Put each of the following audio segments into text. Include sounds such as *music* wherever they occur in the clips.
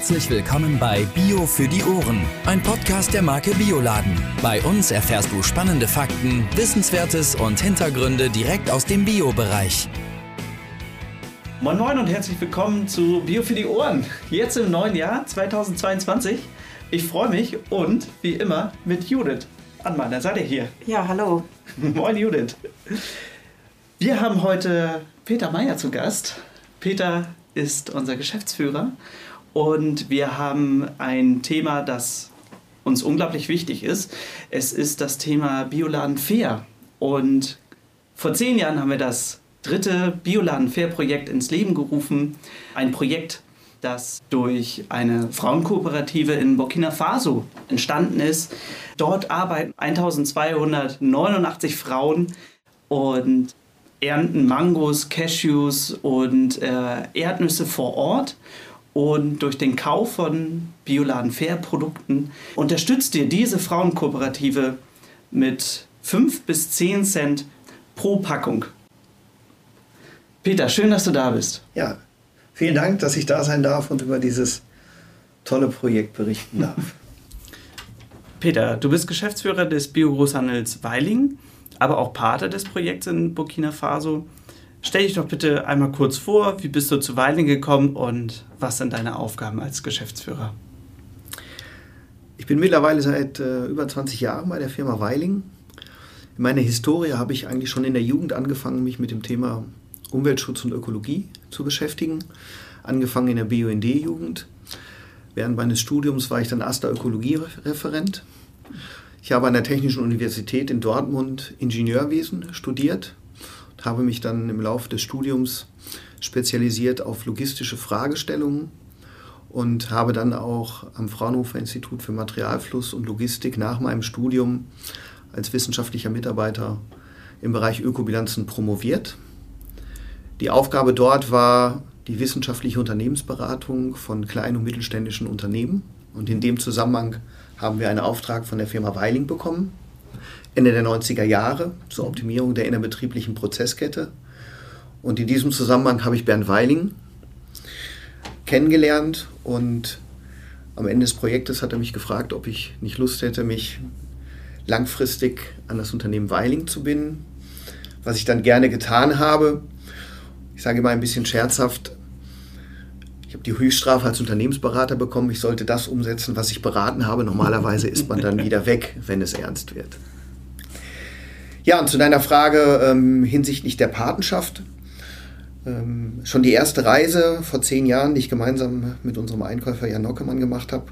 Herzlich willkommen bei Bio für die Ohren, ein Podcast der Marke Bioladen. Bei uns erfährst du spannende Fakten, Wissenswertes und Hintergründe direkt aus dem Bio-Bereich. Moin Moin und herzlich willkommen zu Bio für die Ohren. Jetzt im neuen Jahr 2022. Ich freue mich und wie immer mit Judith an meiner Seite hier. Ja, hallo. *laughs* Moin Judith. Wir haben heute Peter Meyer zu Gast. Peter ist unser Geschäftsführer und wir haben ein Thema, das uns unglaublich wichtig ist. Es ist das Thema Bioladen Fair. Und vor zehn Jahren haben wir das dritte Bioladen Fair Projekt ins Leben gerufen. Ein Projekt, das durch eine Frauenkooperative in Burkina Faso entstanden ist. Dort arbeiten 1289 Frauen und ernten Mangos, Cashews und äh, Erdnüsse vor Ort. Und durch den Kauf von Bioladen Fair Produkten unterstützt ihr diese Frauenkooperative mit 5 bis 10 Cent pro Packung. Peter, schön, dass du da bist. Ja, vielen Dank, dass ich da sein darf und über dieses tolle Projekt berichten darf. *laughs* Peter, du bist Geschäftsführer des Bio-Großhandels Weiling, aber auch Pate des Projekts in Burkina Faso. Stell dich doch bitte einmal kurz vor, wie bist du zu Weiling gekommen und was sind deine Aufgaben als Geschäftsführer? Ich bin mittlerweile seit äh, über 20 Jahren bei der Firma Weiling. In meiner Historie habe ich eigentlich schon in der Jugend angefangen, mich mit dem Thema Umweltschutz und Ökologie zu beschäftigen. Angefangen in der BUND-Jugend. Während meines Studiums war ich dann erster Ökologie-Referent. Ich habe an der Technischen Universität in Dortmund Ingenieurwesen studiert habe mich dann im Laufe des Studiums spezialisiert auf logistische Fragestellungen und habe dann auch am Fraunhofer Institut für Materialfluss und Logistik nach meinem Studium als wissenschaftlicher Mitarbeiter im Bereich Ökobilanzen promoviert. Die Aufgabe dort war die wissenschaftliche Unternehmensberatung von kleinen und mittelständischen Unternehmen. Und in dem Zusammenhang haben wir einen Auftrag von der Firma Weiling bekommen, Ende der 90er Jahre zur Optimierung der innerbetrieblichen Prozesskette. Und in diesem Zusammenhang habe ich Bernd Weiling kennengelernt und am Ende des Projektes hat er mich gefragt, ob ich nicht Lust hätte, mich langfristig an das Unternehmen Weiling zu binden, was ich dann gerne getan habe. Ich sage mal ein bisschen scherzhaft, ich habe die Höchststrafe als Unternehmensberater bekommen, ich sollte das umsetzen, was ich beraten habe. Normalerweise ist man dann *laughs* wieder weg, wenn es ernst wird. Ja, und zu deiner Frage ähm, hinsichtlich der Patenschaft. Ähm, schon die erste Reise vor zehn Jahren, die ich gemeinsam mit unserem Einkäufer Jan Nockemann gemacht habe,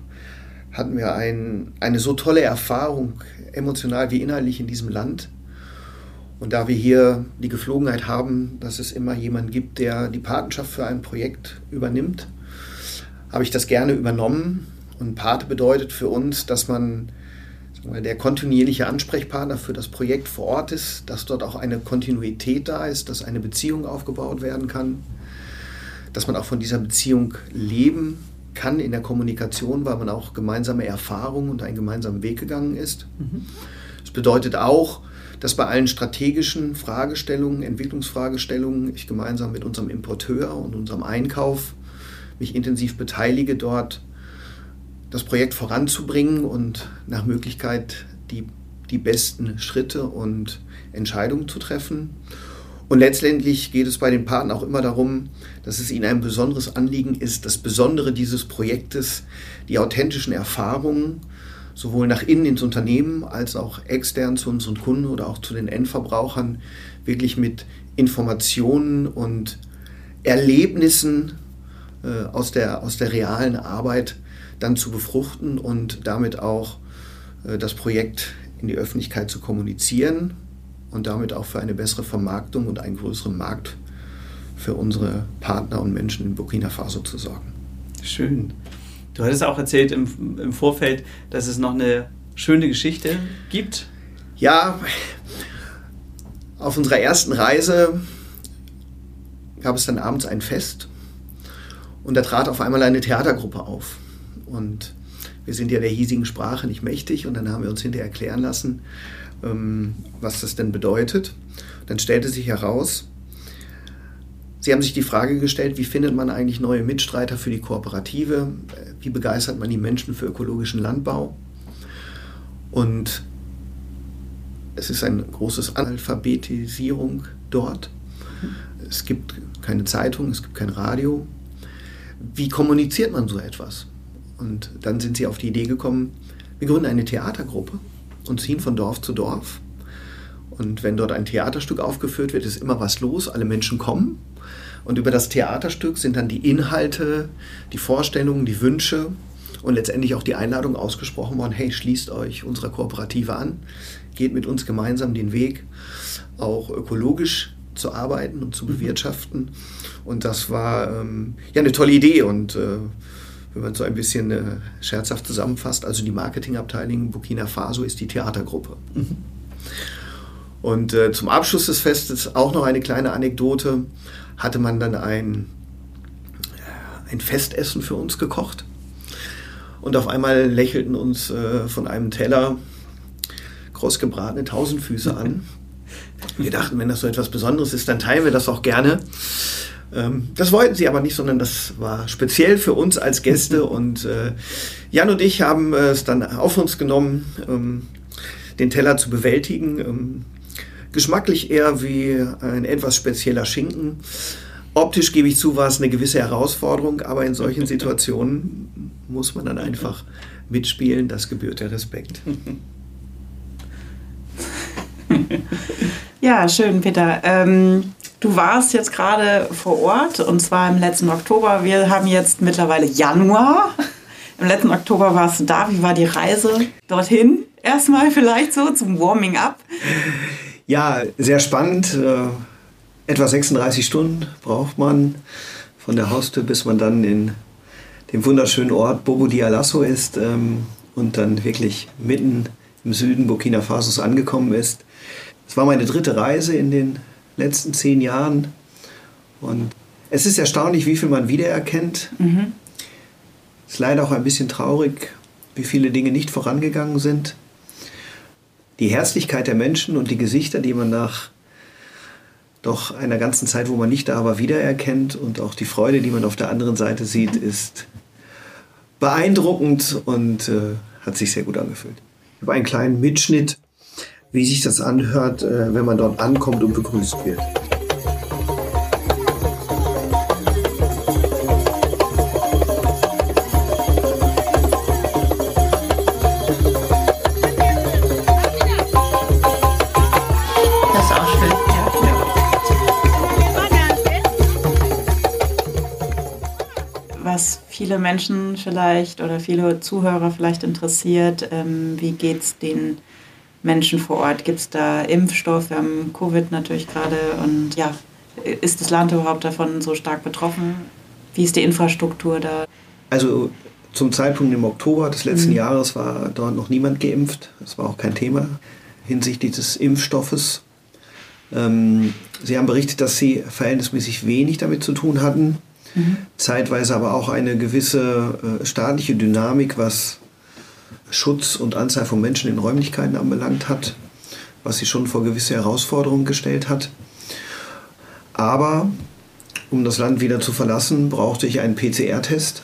hatten wir ein, eine so tolle Erfahrung, emotional wie inhaltlich in diesem Land. Und da wir hier die Geflogenheit haben, dass es immer jemanden gibt, der die Patenschaft für ein Projekt übernimmt, habe ich das gerne übernommen. Und Pate bedeutet für uns, dass man der kontinuierliche Ansprechpartner für das Projekt vor Ort ist, dass dort auch eine Kontinuität da ist, dass eine Beziehung aufgebaut werden kann, dass man auch von dieser Beziehung leben kann in der Kommunikation, weil man auch gemeinsame Erfahrungen und einen gemeinsamen Weg gegangen ist. Mhm. Das bedeutet auch, dass bei allen strategischen Fragestellungen, Entwicklungsfragestellungen, ich gemeinsam mit unserem Importeur und unserem Einkauf mich intensiv beteilige, dort das Projekt voranzubringen und nach Möglichkeit die, die besten Schritte und Entscheidungen zu treffen. Und letztendlich geht es bei den Partnern auch immer darum, dass es ihnen ein besonderes Anliegen ist, das Besondere dieses Projektes, die authentischen Erfahrungen, sowohl nach innen ins Unternehmen als auch extern zu unseren Kunden oder auch zu den Endverbrauchern, wirklich mit Informationen und Erlebnissen äh, aus, der, aus der realen Arbeit dann zu befruchten und damit auch äh, das Projekt in die Öffentlichkeit zu kommunizieren und damit auch für eine bessere Vermarktung und einen größeren Markt für unsere Partner und Menschen in Burkina Faso zu sorgen. Schön. Du hattest auch erzählt im, im Vorfeld, dass es noch eine schöne Geschichte gibt. Ja, auf unserer ersten Reise gab es dann abends ein Fest und da trat auf einmal eine Theatergruppe auf. Und wir sind ja der hiesigen Sprache nicht mächtig und dann haben wir uns hinterher erklären lassen, ähm, was das denn bedeutet. Dann stellte sich heraus, Sie haben sich die Frage gestellt, wie findet man eigentlich neue Mitstreiter für die Kooperative? Wie wie begeistert man die Menschen für ökologischen Landbau. Und es ist eine große Analphabetisierung dort. Es gibt keine Zeitung, es gibt kein Radio. Wie kommuniziert man so etwas? Und dann sind sie auf die Idee gekommen, wir gründen eine Theatergruppe und ziehen von Dorf zu Dorf. Und wenn dort ein Theaterstück aufgeführt wird, ist immer was los, alle Menschen kommen. Und über das Theaterstück sind dann die Inhalte, die Vorstellungen, die Wünsche und letztendlich auch die Einladung ausgesprochen worden, hey, schließt euch unserer Kooperative an, geht mit uns gemeinsam den Weg, auch ökologisch zu arbeiten und zu mhm. bewirtschaften. Und das war ähm, ja eine tolle Idee und äh, wenn man so ein bisschen äh, scherzhaft zusammenfasst, also die Marketingabteilung Burkina Faso ist die Theatergruppe. Und äh, zum Abschluss des Festes auch noch eine kleine Anekdote, hatte man dann ein, äh, ein Festessen für uns gekocht. Und auf einmal lächelten uns äh, von einem Teller großgebratene Tausendfüße an. *laughs* Wir dachten, wenn das so etwas Besonderes ist, dann teilen wir das auch gerne. Ähm, das wollten sie aber nicht, sondern das war speziell für uns als Gäste. Und äh, Jan und ich haben es dann auf uns genommen, ähm, den Teller zu bewältigen. Ähm, geschmacklich eher wie ein etwas spezieller Schinken. Optisch gebe ich zu, war es eine gewisse Herausforderung, aber in solchen *laughs* Situationen muss man dann einfach mitspielen. Das gebührt der Respekt. *laughs* Ja, schön, Peter. Ähm, du warst jetzt gerade vor Ort und zwar im letzten Oktober. Wir haben jetzt mittlerweile Januar. Im letzten Oktober warst du da. Wie war die Reise dorthin? Erstmal vielleicht so zum Warming up. Ja, sehr spannend. Äh, etwa 36 Stunden braucht man von der Haustür, bis man dann in dem wunderschönen Ort Bobo Dioulasso ist ähm, und dann wirklich mitten im Süden Burkina Fasos angekommen ist. Es war meine dritte Reise in den letzten zehn Jahren. Und es ist erstaunlich, wie viel man wiedererkennt. Mhm. Es ist leider auch ein bisschen traurig, wie viele Dinge nicht vorangegangen sind. Die Herzlichkeit der Menschen und die Gesichter, die man nach doch einer ganzen Zeit, wo man nicht da war, wiedererkennt und auch die Freude, die man auf der anderen Seite sieht, ist beeindruckend und äh, hat sich sehr gut angefühlt. Ich habe einen kleinen Mitschnitt wie sich das anhört, äh, wenn man dort ankommt und begrüßt wird. was viele Menschen vielleicht oder viele Zuhörer vielleicht interessiert, ähm, wie geht es den Menschen vor Ort? Gibt es da Impfstoff? Wir haben Covid natürlich gerade und ja, ist das Land überhaupt davon so stark betroffen? Wie ist die Infrastruktur da? Also zum Zeitpunkt im Oktober des letzten mhm. Jahres war dort noch niemand geimpft. Das war auch kein Thema hinsichtlich des Impfstoffes. Ähm, Sie haben berichtet, dass Sie verhältnismäßig wenig damit zu tun hatten. Mhm. Zeitweise aber auch eine gewisse äh, staatliche Dynamik, was Schutz und Anzahl von Menschen in Räumlichkeiten anbelangt hat, was sie schon vor gewisse Herausforderungen gestellt hat. Aber um das Land wieder zu verlassen, brauchte ich einen PCR-Test.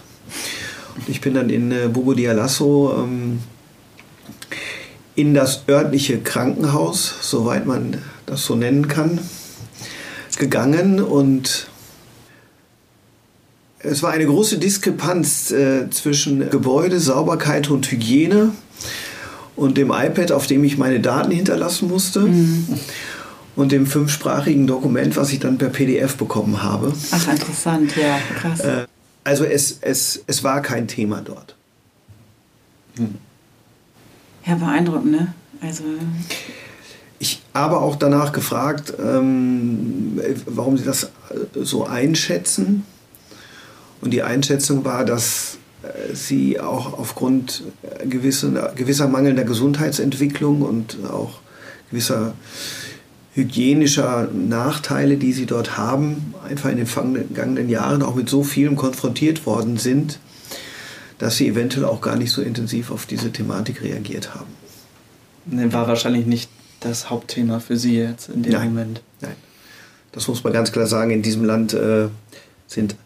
Ich bin dann in äh, Bobo Dioulasso ähm, in das örtliche Krankenhaus, soweit man das so nennen kann, gegangen und es war eine große Diskrepanz äh, zwischen Gebäude, Sauberkeit und Hygiene und dem iPad, auf dem ich meine Daten hinterlassen musste. Mhm. Und dem fünfsprachigen Dokument, was ich dann per PDF bekommen habe. Ach, interessant, ja, krass. Äh, also es, es, es war kein Thema dort. Hm. Ja, beeindruckend, ne? Also ich habe auch danach gefragt, ähm, warum Sie das so einschätzen. Und die Einschätzung war, dass äh, sie auch aufgrund äh, gewisser, gewisser mangelnder Gesundheitsentwicklung und auch gewisser hygienischer Nachteile, die sie dort haben, einfach in den vergangenen Jahren auch mit so vielem konfrontiert worden sind, dass sie eventuell auch gar nicht so intensiv auf diese Thematik reagiert haben. War wahrscheinlich nicht das Hauptthema für Sie jetzt in dem nein, Moment. Nein, das muss man ganz klar sagen. In diesem Land äh, sind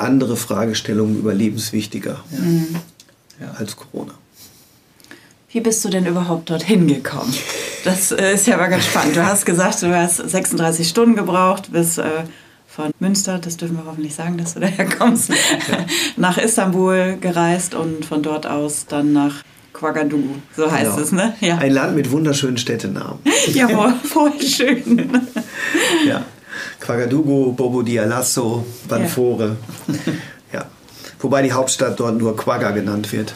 andere Fragestellungen überlebenswichtiger Ja. Mhm. Ja. als Corona. Wie bist du denn überhaupt dorthin gekommen? Das äh, ist ja aber ganz spannend. Du hast gesagt, du hast 36 Stunden gebraucht bis äh, von Münster, das dürfen wir hoffentlich sagen, dass du *laughs* daher kommst, nach Istanbul gereist und von dort aus dann nach Ouagadougou, so heißt Genau. es, ne? Ja, Ein Land mit wunderschönen Städtenamen. *laughs* ja voll, *laughs* voll schön. Ja. Ouagadougou, Bobo Dioulasso, Banfore. *laughs* Ja. Wobei die Hauptstadt dort nur Quagga genannt wird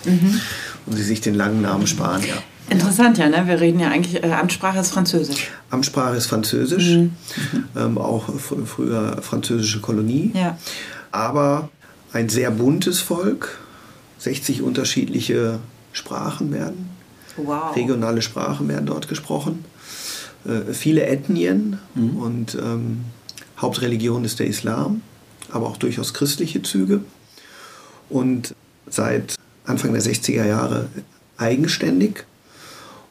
und sie sich den langen Namen sparen. Ja. Interessant, ja, ne? Wir reden ja eigentlich, äh, Amtssprache ist Französisch. Amtssprache ist Französisch, ähm, auch fr früher französische Kolonie. Ja. Aber ein sehr buntes Volk, 60 unterschiedliche Sprachen werden, Wow. regionale Sprachen werden dort gesprochen, äh, viele Ethnien und ähm, Hauptreligion ist der Islam, aber auch durchaus christliche Züge. Und seit Anfang der 60er Jahre eigenständig.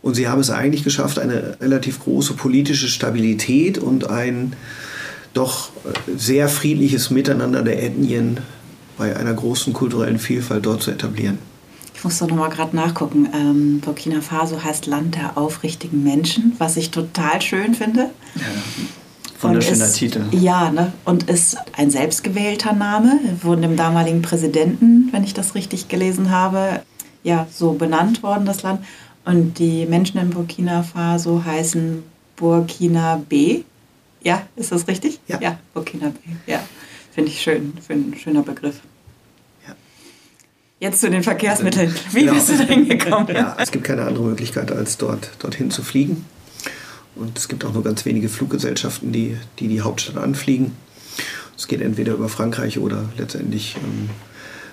Und sie haben es eigentlich geschafft, eine relativ große politische Stabilität und ein doch sehr friedliches Miteinander der Ethnien bei einer großen kulturellen Vielfalt dort zu etablieren. Ich muss doch noch mal gerade nachgucken. Ähm, Burkina Faso heißt Land der aufrichtigen Menschen, was ich total schön finde. Wunderschöner Und ist, Titel. Ja, ne? und ist ein selbstgewählter Name, von dem damaligen Präsidenten, wenn ich das richtig gelesen habe, ja, so benannt worden, das Land. Und die Menschen in Burkina Faso heißen Burkina B. Ja, ist das richtig? Ja. Ja, Burkina B. Ja, finde ich schön, finde ein schöner Begriff. Ja. Jetzt zu den Verkehrsmitteln. Wie Genau. bist du da hingekommen? Ja, es gibt keine andere Möglichkeit, als dort, dorthin zu fliegen. Und es gibt auch nur ganz wenige Fluggesellschaften, die die, die Hauptstadt anfliegen. Es geht entweder über Frankreich oder letztendlich ähm,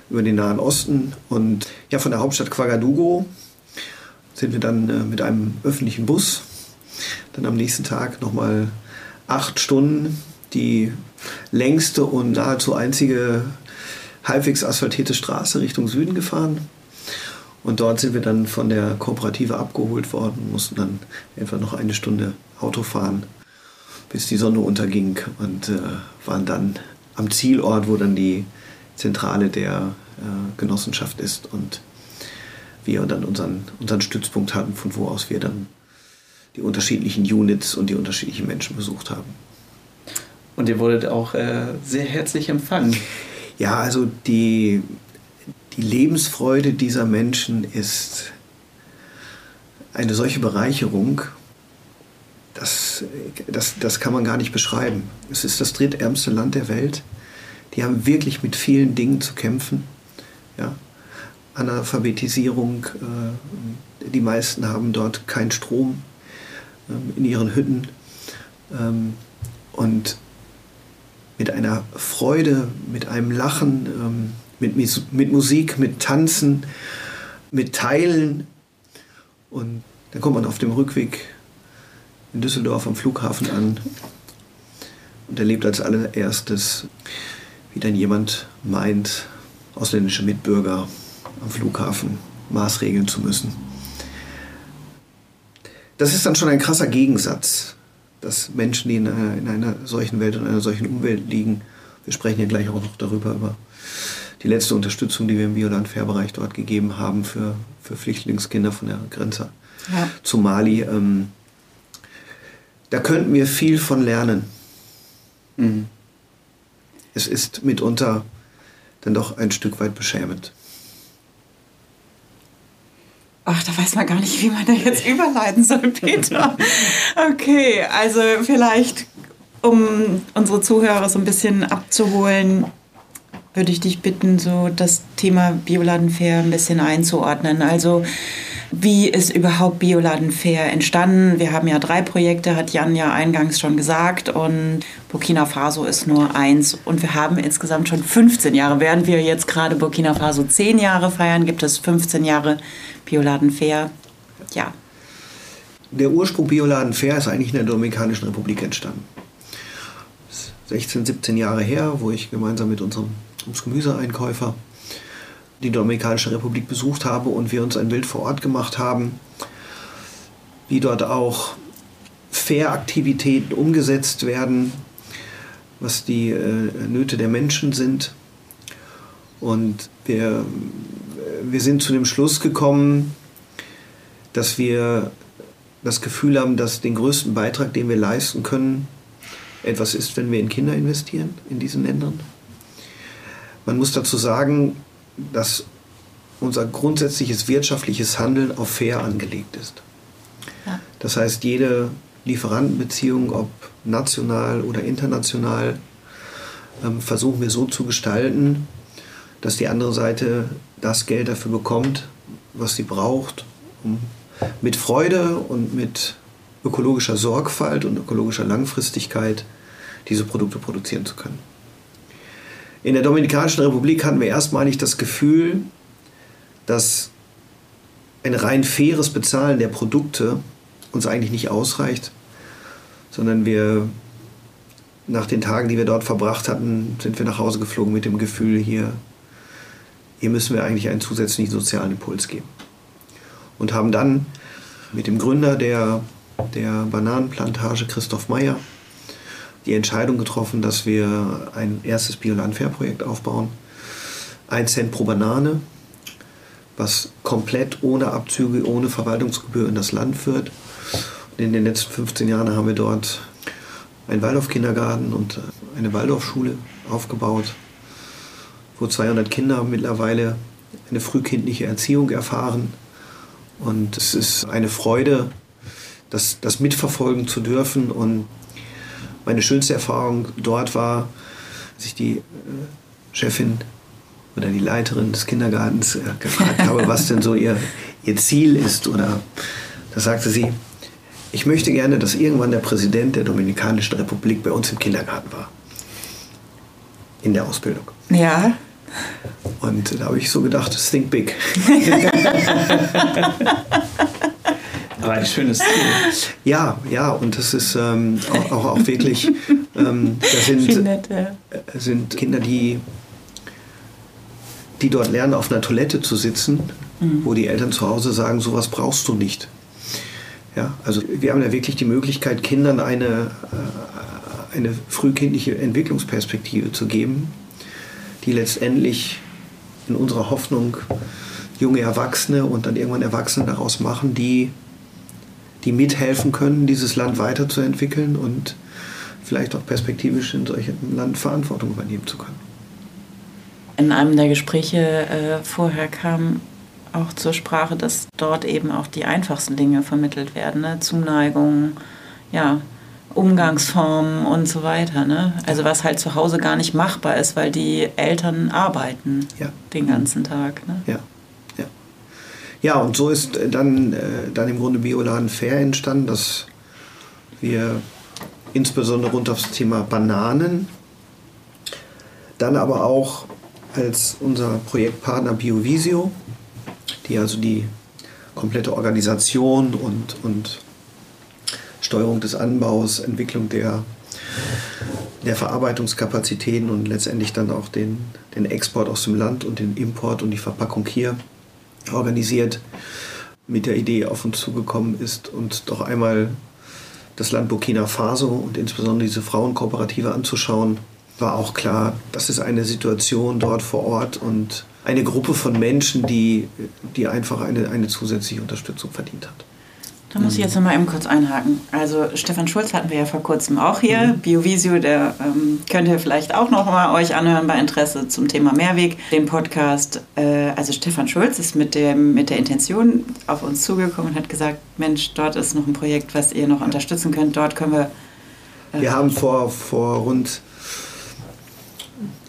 über den Nahen Osten. Und ja, von der Hauptstadt Ouagadougou sind wir dann äh, mit einem öffentlichen Bus dann am nächsten Tag nochmal acht Stunden die längste und nahezu einzige halbwegs asphaltierte Straße Richtung Süden gefahren. Und dort sind wir dann von der Kooperative abgeholt worden, mussten dann etwa noch eine Stunde Auto fahren, bis die Sonne unterging und äh, waren dann am Zielort, wo dann die Zentrale der äh, Genossenschaft ist und wir dann unseren, unseren Stützpunkt hatten, von wo aus wir dann die unterschiedlichen Units und die unterschiedlichen Menschen besucht haben. Und ihr wurdet auch äh, sehr herzlich empfangen. Ja, also die, die Lebensfreude dieser Menschen ist eine solche Bereicherung, das, das, das kann man gar nicht beschreiben. Es ist das drittärmste Land der Welt. Die haben wirklich mit vielen Dingen zu kämpfen. Ja? Analphabetisierung, äh, die meisten haben dort keinen Strom ähm, in ihren Hütten. Ähm, und mit einer Freude, mit einem Lachen, ähm, mit, mit Musik, mit Tanzen, mit Teilen. Und dann kommt man auf dem Rückweg in Düsseldorf am Flughafen an und erlebt als allererstes, wie dann jemand meint, ausländische Mitbürger am Flughafen maßregeln zu müssen. Das ist dann schon ein krasser Gegensatz, dass Menschen, die in einer, in einer solchen Welt und einer solchen Umwelt liegen, wir sprechen ja gleich auch noch darüber, über die letzte Unterstützung, die wir im Bioland-Fair-Bereich dort gegeben haben für, für Flüchtlingskinder von der Grenze Ja. zu Mali. Ähm, da könnten wir viel von lernen. Mhm. Es ist mitunter dann doch ein Stück weit beschämend. Ach, da weiß man gar nicht, wie man da jetzt überleiten soll, *laughs* Peter. Okay, also vielleicht, um unsere Zuhörer so ein bisschen abzuholen, würde ich dich bitten, so das Thema Bioladenfair ein bisschen einzuordnen. Also wie ist überhaupt Bioladenfair entstanden? Wir haben ja drei Projekte, hat Jan ja eingangs schon gesagt. Und Burkina Faso ist nur eins. Und wir haben insgesamt schon 15 Jahre. Während wir jetzt gerade Burkina Faso 10 Jahre feiern, gibt es 15 Jahre Bioladenfair. Ja, Der Ursprung Bioladen Fair ist eigentlich in der Dominikanischen Republik entstanden. Das ist 16, 17 Jahre her, wo ich gemeinsam mit unserem unserem Gemüseeinkäufer die Dominikanische Republik besucht habe und wir uns ein Bild vor Ort gemacht haben, wie dort auch Fair-Aktivitäten umgesetzt werden, was die äh, Nöte der Menschen sind Und wir, wir sind zu dem Schluss gekommen, dass wir das Gefühl haben, dass den größten Beitrag, den wir leisten können, etwas ist, wenn wir in Kinder investieren in diesen Ländern. Man muss dazu sagen, dass unser grundsätzliches wirtschaftliches Handeln auf fair angelegt ist. Ja. Das heißt, jede Lieferantenbeziehung, ob national oder international, ähm, versuchen wir so zu gestalten, dass die andere Seite das Geld dafür bekommt, was sie braucht, um mit Freude und mit ökologischer Sorgfalt und ökologischer Langfristigkeit diese Produkte produzieren zu können. In der Dominikanischen Republik hatten wir erstmalig das Gefühl, dass ein rein faires Bezahlen der Produkte uns eigentlich nicht ausreicht, sondern wir nach den Tagen, die wir dort verbracht hatten, sind wir nach Hause geflogen mit dem Gefühl, hier, hier müssen wir eigentlich einen zusätzlichen sozialen Impuls geben. Und haben dann mit dem Gründer der, der Bananenplantage, Christoph Meyer, die Entscheidung getroffen, dass wir ein erstes Biolandfair-Projekt aufbauen. Ein Cent pro Banane, was komplett ohne Abzüge, ohne Verwaltungsgebühr in das Land führt. Und in den letzten 15 Jahren haben wir dort einen Waldorf-Kindergarten und eine Waldorfschule aufgebaut, wo 200 Kinder mittlerweile eine frühkindliche Erziehung erfahren. Und es ist eine Freude, das, das mitverfolgen zu dürfen. Und meine schönste Erfahrung dort war, als ich die äh, Chefin oder die Leiterin des Kindergartens äh, gefragt habe, was denn so ihr, ihr Ziel ist. Oder da sagte sie, ich möchte gerne, dass irgendwann der Präsident der Dominikanischen Republik bei uns im Kindergarten war. In der Ausbildung. Ja. Und da habe ich so gedacht, think big. *laughs* *laughs* Aber ein schönes Ziel. Ja, ja, und das ist ähm, auch, auch, auch, wirklich, ähm, das sind, nett, ja. Äh, sind Kinder, die, die dort lernen, auf einer Toilette zu sitzen, mhm. wo die Eltern zu Hause sagen, sowas brauchst du nicht. Ja, also wir haben ja wirklich die Möglichkeit, Kindern eine, äh, eine frühkindliche Entwicklungsperspektive zu geben, die letztendlich in unserer Hoffnung junge Erwachsene und dann irgendwann Erwachsene daraus machen, die, die mithelfen können, dieses Land weiterzuentwickeln und vielleicht auch perspektivisch in solchem Land Verantwortung übernehmen zu können. In einem der Gespräche äh, vorher kam auch zur Sprache, dass dort eben auch die einfachsten Dinge vermittelt werden. Ne? Zuneigung, ja, Umgangsformen und so weiter. Ne? Also was halt zu Hause gar nicht machbar ist, weil die Eltern arbeiten ja. den ganzen Tag. Ne? Ja. Ja, und so ist dann, äh, dann im Grunde Bioladen Fair entstanden, dass wir insbesondere rund aufs Thema Bananen, dann aber auch als unser Projektpartner BioVisio, die also die komplette Organisation und, und Steuerung des Anbaus, Entwicklung der, der Verarbeitungskapazitäten und letztendlich dann auch den, den Export aus dem Land und den Import und die Verpackung hier organisiert, mit der Idee auf uns zugekommen ist, uns doch einmal das Land Burkina Faso und insbesondere diese Frauenkooperative anzuschauen, war auch klar, das ist eine Situation dort vor Ort und eine Gruppe von Menschen, die, die einfach eine, eine zusätzliche Unterstützung verdient hat. Da muss ich jetzt noch mal eben kurz einhaken. Also Stefan Schulz hatten wir ja vor kurzem auch hier. Mhm. Biovisio, der ähm, könnt ihr vielleicht auch noch mal euch anhören bei Interesse zum Thema Mehrweg, dem Podcast. Äh, also Stefan Schulz ist mit, dem, mit der Intention auf uns zugekommen und hat gesagt, Mensch, dort ist noch ein Projekt, was ihr noch unterstützen könnt. Dort können wir... Äh, wir haben vor, vor rund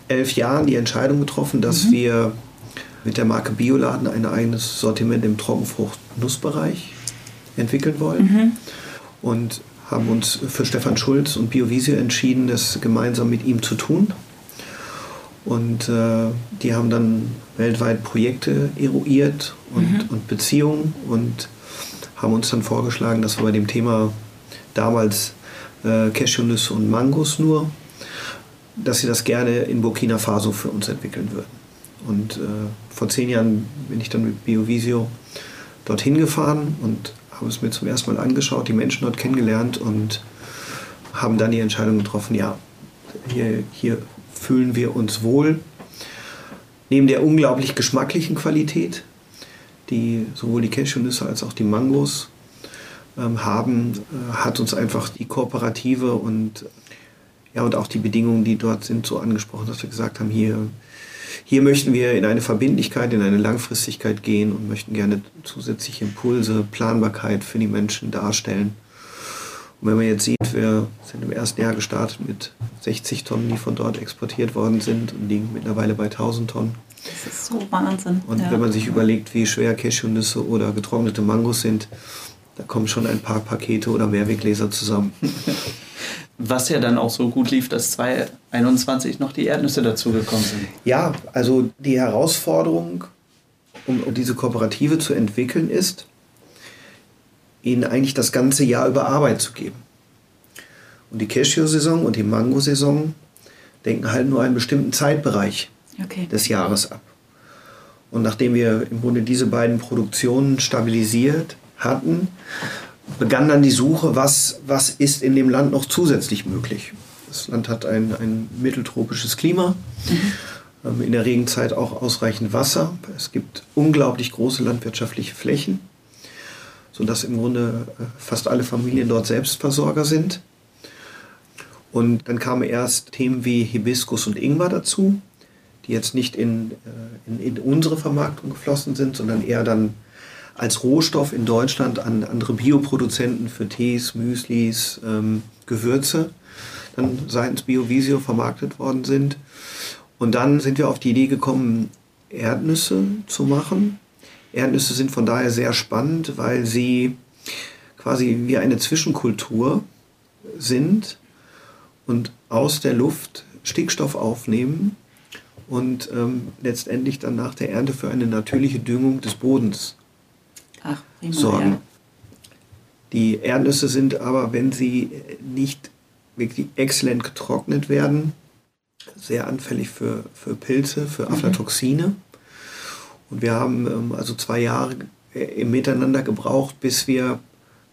elf Jahren die Entscheidung getroffen, dass mhm. wir mit der Marke Bioladen ein eigenes Sortiment im Trockenfrucht-Nussbereich entwickeln wollen. Mhm. Und haben uns für Stefan Schulz und Biovisio entschieden, das gemeinsam mit ihm zu tun. Und äh, die haben dann weltweit Projekte eruiert und, mhm. und Beziehungen und haben uns dann vorgeschlagen, dass wir bei dem Thema damals äh, Cashewnüsse und Mangos nur dass sie das gerne in Burkina Faso für uns entwickeln würden. Und äh, vor zehn Jahren bin ich dann mit Biovisio dorthin gefahren und habe es mir zum ersten Mal angeschaut, die Menschen dort kennengelernt und haben dann die Entscheidung getroffen, ja, hier, hier fühlen wir uns wohl. neben der unglaublich geschmacklichen Qualität, die sowohl die Cashewnüsse als auch die Mangos ähm, haben, äh, hat uns einfach die kooperative und ja und auch die Bedingungen, die dort sind, so angesprochen, dass wir gesagt haben, hier hier möchten wir in eine Verbindlichkeit, in eine Langfristigkeit gehen und möchten gerne zusätzliche Impulse, Planbarkeit für die Menschen darstellen. Und wenn man jetzt sieht, wir sind im ersten Jahr gestartet mit 60 Tonnen, die von dort exportiert worden sind und liegen mittlerweile bei 1000 Tonnen. Das ist so Wahnsinn. Und ja. wenn man sich überlegt, wie schwer Cashewnüsse oder getrocknete Mangos sind, da kommen schon ein paar Pakete oder Mehrweggläser zusammen. *laughs* Was ja dann auch so gut lief, dass 2021 noch die Erdnüsse dazugekommen sind. Ja, also die Herausforderung, um, um diese Kooperative zu entwickeln, ist, ihnen eigentlich das ganze Jahr über Arbeit zu geben. Und die Cashew-Saison und die Mango-Saison denken halt nur einen bestimmten Zeitbereich okay. des Jahres ab. Und nachdem wir im Grunde diese beiden Produktionen stabilisiert hatten, begann dann die Suche, was, was ist in dem Land noch zusätzlich möglich. Das Land hat ein, ein mitteltropisches Klima, mhm. in der Regenzeit auch ausreichend Wasser. Es gibt unglaublich große landwirtschaftliche Flächen, sodass im Grunde äh, fast alle Familien dort Selbstversorger sind. Und dann kamen erst Themen wie Hibiskus und Ingwer dazu, die jetzt nicht in, äh, in, in unsere Vermarktung geflossen sind, sondern eher dann als Rohstoff in Deutschland an andere Bioproduzenten für Tees, Müslis, ähm, Gewürze dann seitens Biovisio vermarktet worden sind. Und dann sind wir auf die Idee gekommen, Erdnüsse zu machen. Erdnüsse sind von daher sehr spannend, weil sie quasi wie eine Zwischenkultur sind und aus der Luft Stickstoff aufnehmen und ähm, letztendlich dann nach der Ernte für eine natürliche Düngung des Bodens Ach, sorgen. Ja. Die Erdnüsse sind aber, wenn sie nicht wirklich exzellent getrocknet werden, sehr anfällig für, für Pilze, für mhm. Aflatoxine. Mhm. Und wir haben ähm, also zwei Jahre im Miteinander gebraucht, bis wir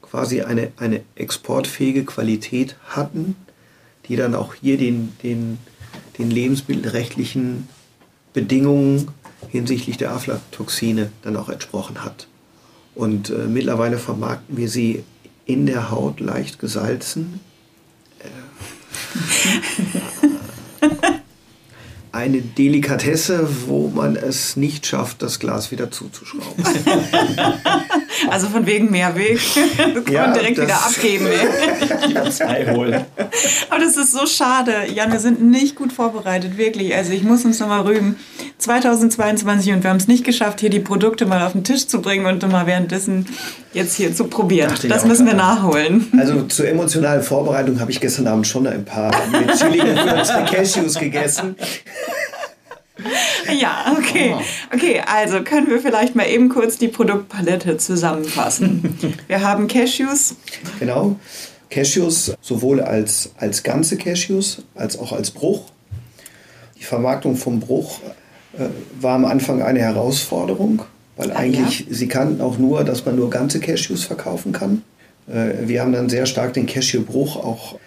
quasi eine, eine exportfähige Qualität hatten, die dann auch hier den, den, den lebensmittelrechtlichen Bedingungen hinsichtlich der Aflatoxine dann auch entsprochen hat. Und äh, mittlerweile vermarkten wir sie in der Haut leicht gesalzen. Äh, *laughs* eine Delikatesse, wo man es nicht schafft, das Glas wieder zuzuschrauben. *laughs* Also von wegen Mehrweg. Du *laughs* kannst ja, direkt wieder abgeben. wieder *laughs* zwei holen. Aber das ist so schade. Jan, wir sind nicht gut vorbereitet, wirklich. Also ich muss uns nochmal rühmen. 2022 und wir haben es nicht geschafft, hier die Produkte mal auf den Tisch zu bringen und mal währenddessen jetzt hier zu probieren. Das müssen wir nachholen. Also zur emotionalen Vorbereitung habe ich gestern Abend schon ein paar *laughs* mit Chili gewürzte Cashews gegessen. *laughs* Ja, okay. Okay, also können wir vielleicht mal eben kurz die Produktpalette zusammenfassen. Wir haben Cashews. Genau. Cashews sowohl als, als ganze Cashews als auch als Bruch. Die Vermarktung vom Bruch äh, war am Anfang eine Herausforderung, weil ah, eigentlich ja? sie kannten auch nur, dass man nur ganze Cashews verkaufen kann. Äh, wir haben dann sehr stark den Cashewbruch auch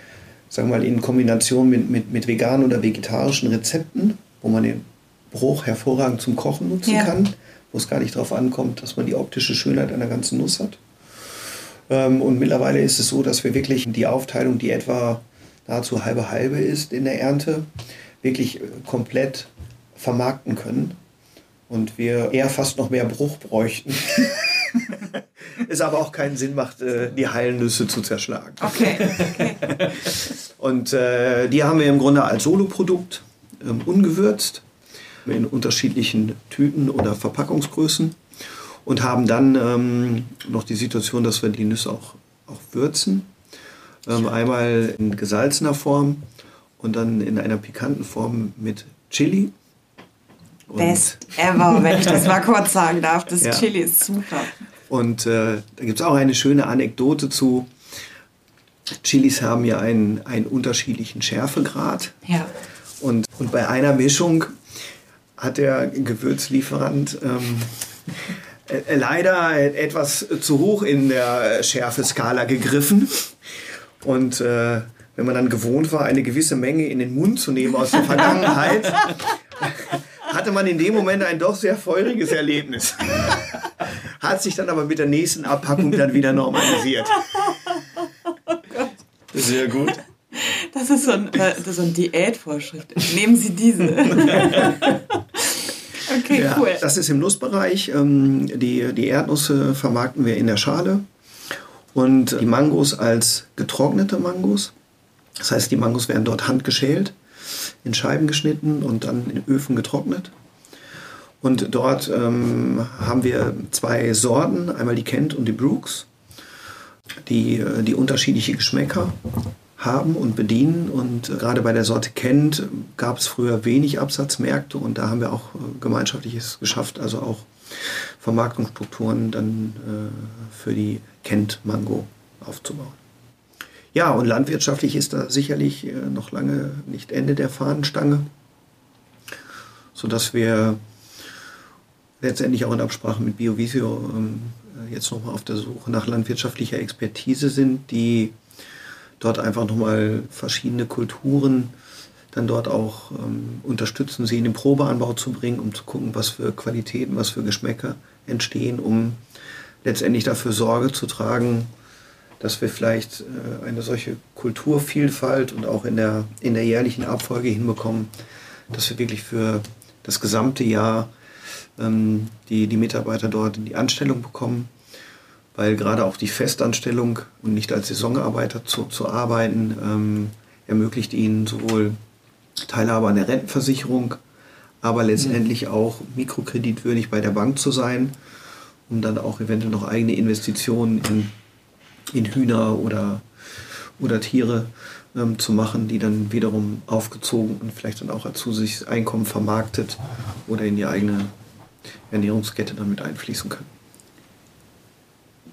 sagen wir mal, in Kombination mit, mit, mit veganen oder vegetarischen Rezepten, wo man den Bruch hervorragend zum Kochen nutzen ja. kann, wo es gar nicht darauf ankommt, dass man die optische Schönheit einer ganzen Nuss hat. Ähm, und mittlerweile ist es so, dass wir wirklich die Aufteilung, die etwa nahezu halbe halbe ist in der Ernte, wirklich äh, komplett vermarkten können. Und wir eher fast noch mehr Bruch bräuchten. *laughs* es aber auch keinen Sinn macht, äh, die Heilnüsse zu zerschlagen. Okay. okay. *laughs* Und äh, die haben wir im Grunde als Soloprodukt ähm, ungewürzt in unterschiedlichen Tüten oder Verpackungsgrößen und haben dann ähm, noch die Situation, dass wir die Nüsse auch, auch würzen. Ähm, einmal in gesalzener Form und dann in einer pikanten Form mit Chili. Und Best ever, wenn ich das mal *laughs* kurz sagen darf. Das ja. Chili ist super. Und äh, da gibt es auch eine schöne Anekdote zu. Chilis haben ja einen, einen unterschiedlichen Schärfegrad. Ja. Und, und bei einer Mischung hat der Gewürzlieferant ähm, äh, leider etwas zu hoch in der Schärfeskala gegriffen. Und äh, wenn man dann gewohnt war, eine gewisse Menge in den Mund zu nehmen aus der Vergangenheit, hat *laughs* hatte man in dem Moment ein doch sehr feuriges Erlebnis. Hat sich dann aber mit der nächsten Abpackung dann wieder normalisiert. Sehr gut. Das ist so, ein, äh, das ist so eine Diätvorschrift. Nehmen Sie diese. *laughs* okay, ja, cool. Das ist im Nussbereich. Ähm, die, die Erdnüsse vermarkten wir in der Schale und die Mangos als getrocknete Mangos. Das heißt, die Mangos werden dort handgeschält, in Scheiben geschnitten und dann in Öfen getrocknet. Und dort ähm, haben wir zwei Sorten, einmal die Kent und die Brooks, die, äh, die unterschiedliche Geschmäcker haben und bedienen. Und äh, gerade bei der Sorte Kent gab es früher wenig Absatzmärkte und da haben wir auch äh, gemeinschaftliches geschafft, also auch Vermarktungsstrukturen dann äh, für die Kent Mango aufzubauen. Ja, und landwirtschaftlich ist da sicherlich noch lange nicht Ende der Fahnenstange, sodass wir letztendlich auch in Absprache mit BioVisio ähm, jetzt nochmal auf der Suche nach landwirtschaftlicher Expertise sind, die dort einfach nochmal verschiedene Kulturen dann dort auch ähm, unterstützen, sie in den Probeanbau zu bringen, um zu gucken, was für Qualitäten, was für Geschmäcker entstehen, um letztendlich dafür Sorge zu tragen, dass wir vielleicht äh, eine solche Kulturvielfalt und auch in der, in der jährlichen Abfolge hinbekommen, dass wir wirklich für das gesamte Jahr ähm, die, die Mitarbeiter dort in die Anstellung bekommen, weil gerade auch die Festanstellung und nicht als Saisonarbeiter zu, zu arbeiten, ähm, ermöglicht ihnen sowohl Teilhabe an der Rentenversicherung, aber letztendlich auch mikrokreditwürdig bei der Bank zu sein, um dann auch eventuell noch eigene Investitionen in, in Hühner oder, oder Tiere ähm, zu machen, die dann wiederum aufgezogen und vielleicht dann auch als zusätzliches Einkommen vermarktet oder in die eigene Ernährungskette dann mit einfließen können.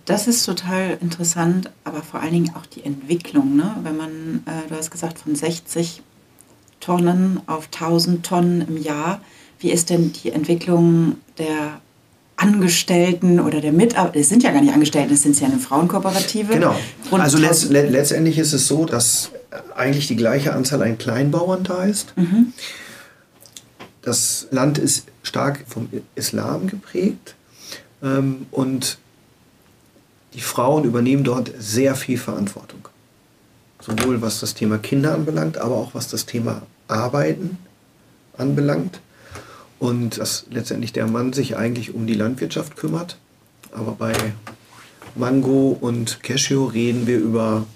Das ist total interessant, aber vor allen Dingen auch die Entwicklung. Ne? Wenn man, äh, du hast gesagt, von 60 Tonnen auf 1000 Tonnen im Jahr. Wie ist denn die Entwicklung der Angestellten oder der Mitarbeiter? Es sind ja gar nicht Angestellte, es sind ja eine Frauenkooperative. Genau. Rund also letzt, letztendlich ist es so, dass eigentlich die gleiche Anzahl an Kleinbauern da ist. Mhm. Das Land ist stark vom Islam geprägt ähm, und die Frauen übernehmen dort sehr viel Verantwortung. Sowohl was das Thema Kinder anbelangt, aber auch was das Thema Arbeiten anbelangt. Und dass letztendlich der Mann sich eigentlich um die Landwirtschaft kümmert. Aber bei Mango und Cashew reden wir über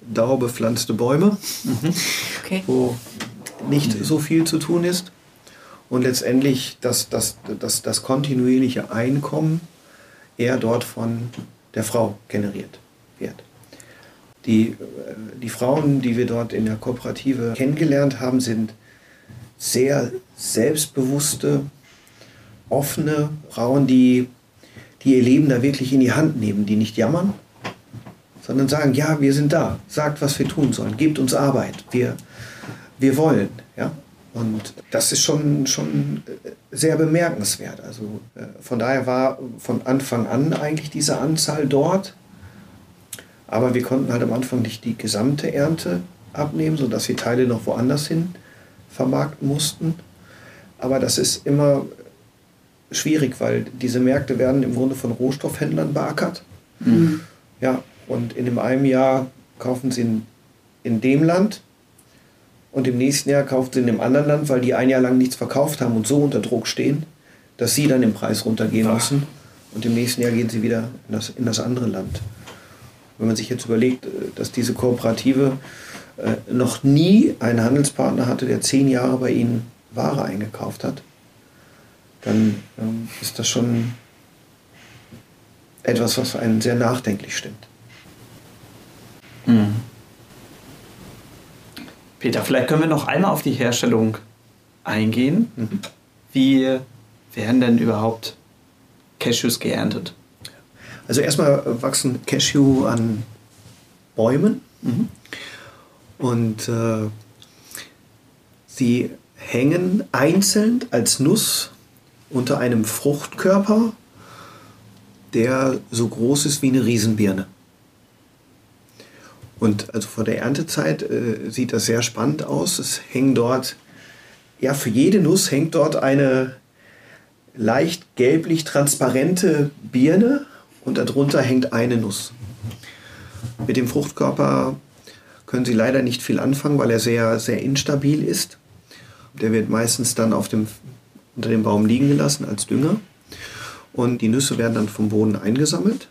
dauerbepflanzte Bäume, mhm. okay. wo nicht so viel zu tun ist. Und letztendlich das, das, das, das kontinuierliche Einkommen eher dort von der Frau generiert wird. Die, äh, die Frauen, die wir dort in der Kooperative kennengelernt haben, sind sehr selbstbewusste, offene Frauen, die, die ihr Leben da wirklich in die Hand nehmen, die nicht jammern, sondern sagen, ja, wir sind da, sagt, was wir tun sollen, gebt uns Arbeit, wir, wir wollen. Ja? Und das ist schon, schon äh, sehr bemerkenswert. Also äh, von daher war von Anfang an eigentlich diese Anzahl dort. Aber wir konnten halt am Anfang nicht die gesamte Ernte abnehmen, sodass wir Teile noch woanders hin vermarkten mussten. Aber das ist immer schwierig, weil diese Märkte werden im Grunde von Rohstoffhändlern beackert. Mhm. Ja, und in dem einen Jahr kaufen sie in, in dem Land und im nächsten Jahr kaufen sie in dem anderen Land, weil die ein Jahr lang nichts verkauft haben und so unter Druck stehen, dass sie dann im Preis runtergehen Ach. müssen. Und im nächsten Jahr gehen sie wieder in das, in das andere Land. Wenn man sich jetzt überlegt, äh, dass diese Kooperative äh, noch nie einen Handelspartner hatte, der zehn Jahre bei ihnen Ware eingekauft hat, dann ähm, ist das schon etwas, was einen sehr nachdenklich stimmt. Mhm. Peter, vielleicht können wir noch einmal auf die Herstellung eingehen. Mhm. Wie werden denn überhaupt Cashews geerntet? Also erstmal wachsen Cashew an Bäumen mhm. und äh, sie hängen einzeln als Nuss unter einem Fruchtkörper, der so groß ist wie eine Riesenbirne. Und also vor der Erntezeit äh, sieht das sehr spannend aus. Es hängen dort ja, für jede Nuss hängt dort eine leicht gelblich transparente Birne und darunter hängt eine Nuss. Mit dem Fruchtkörper können Sie leider nicht viel anfangen, weil er sehr, sehr instabil ist. Der wird meistens dann auf dem, unter dem Baum liegen gelassen als Dünger. Und die Nüsse werden dann vom Boden eingesammelt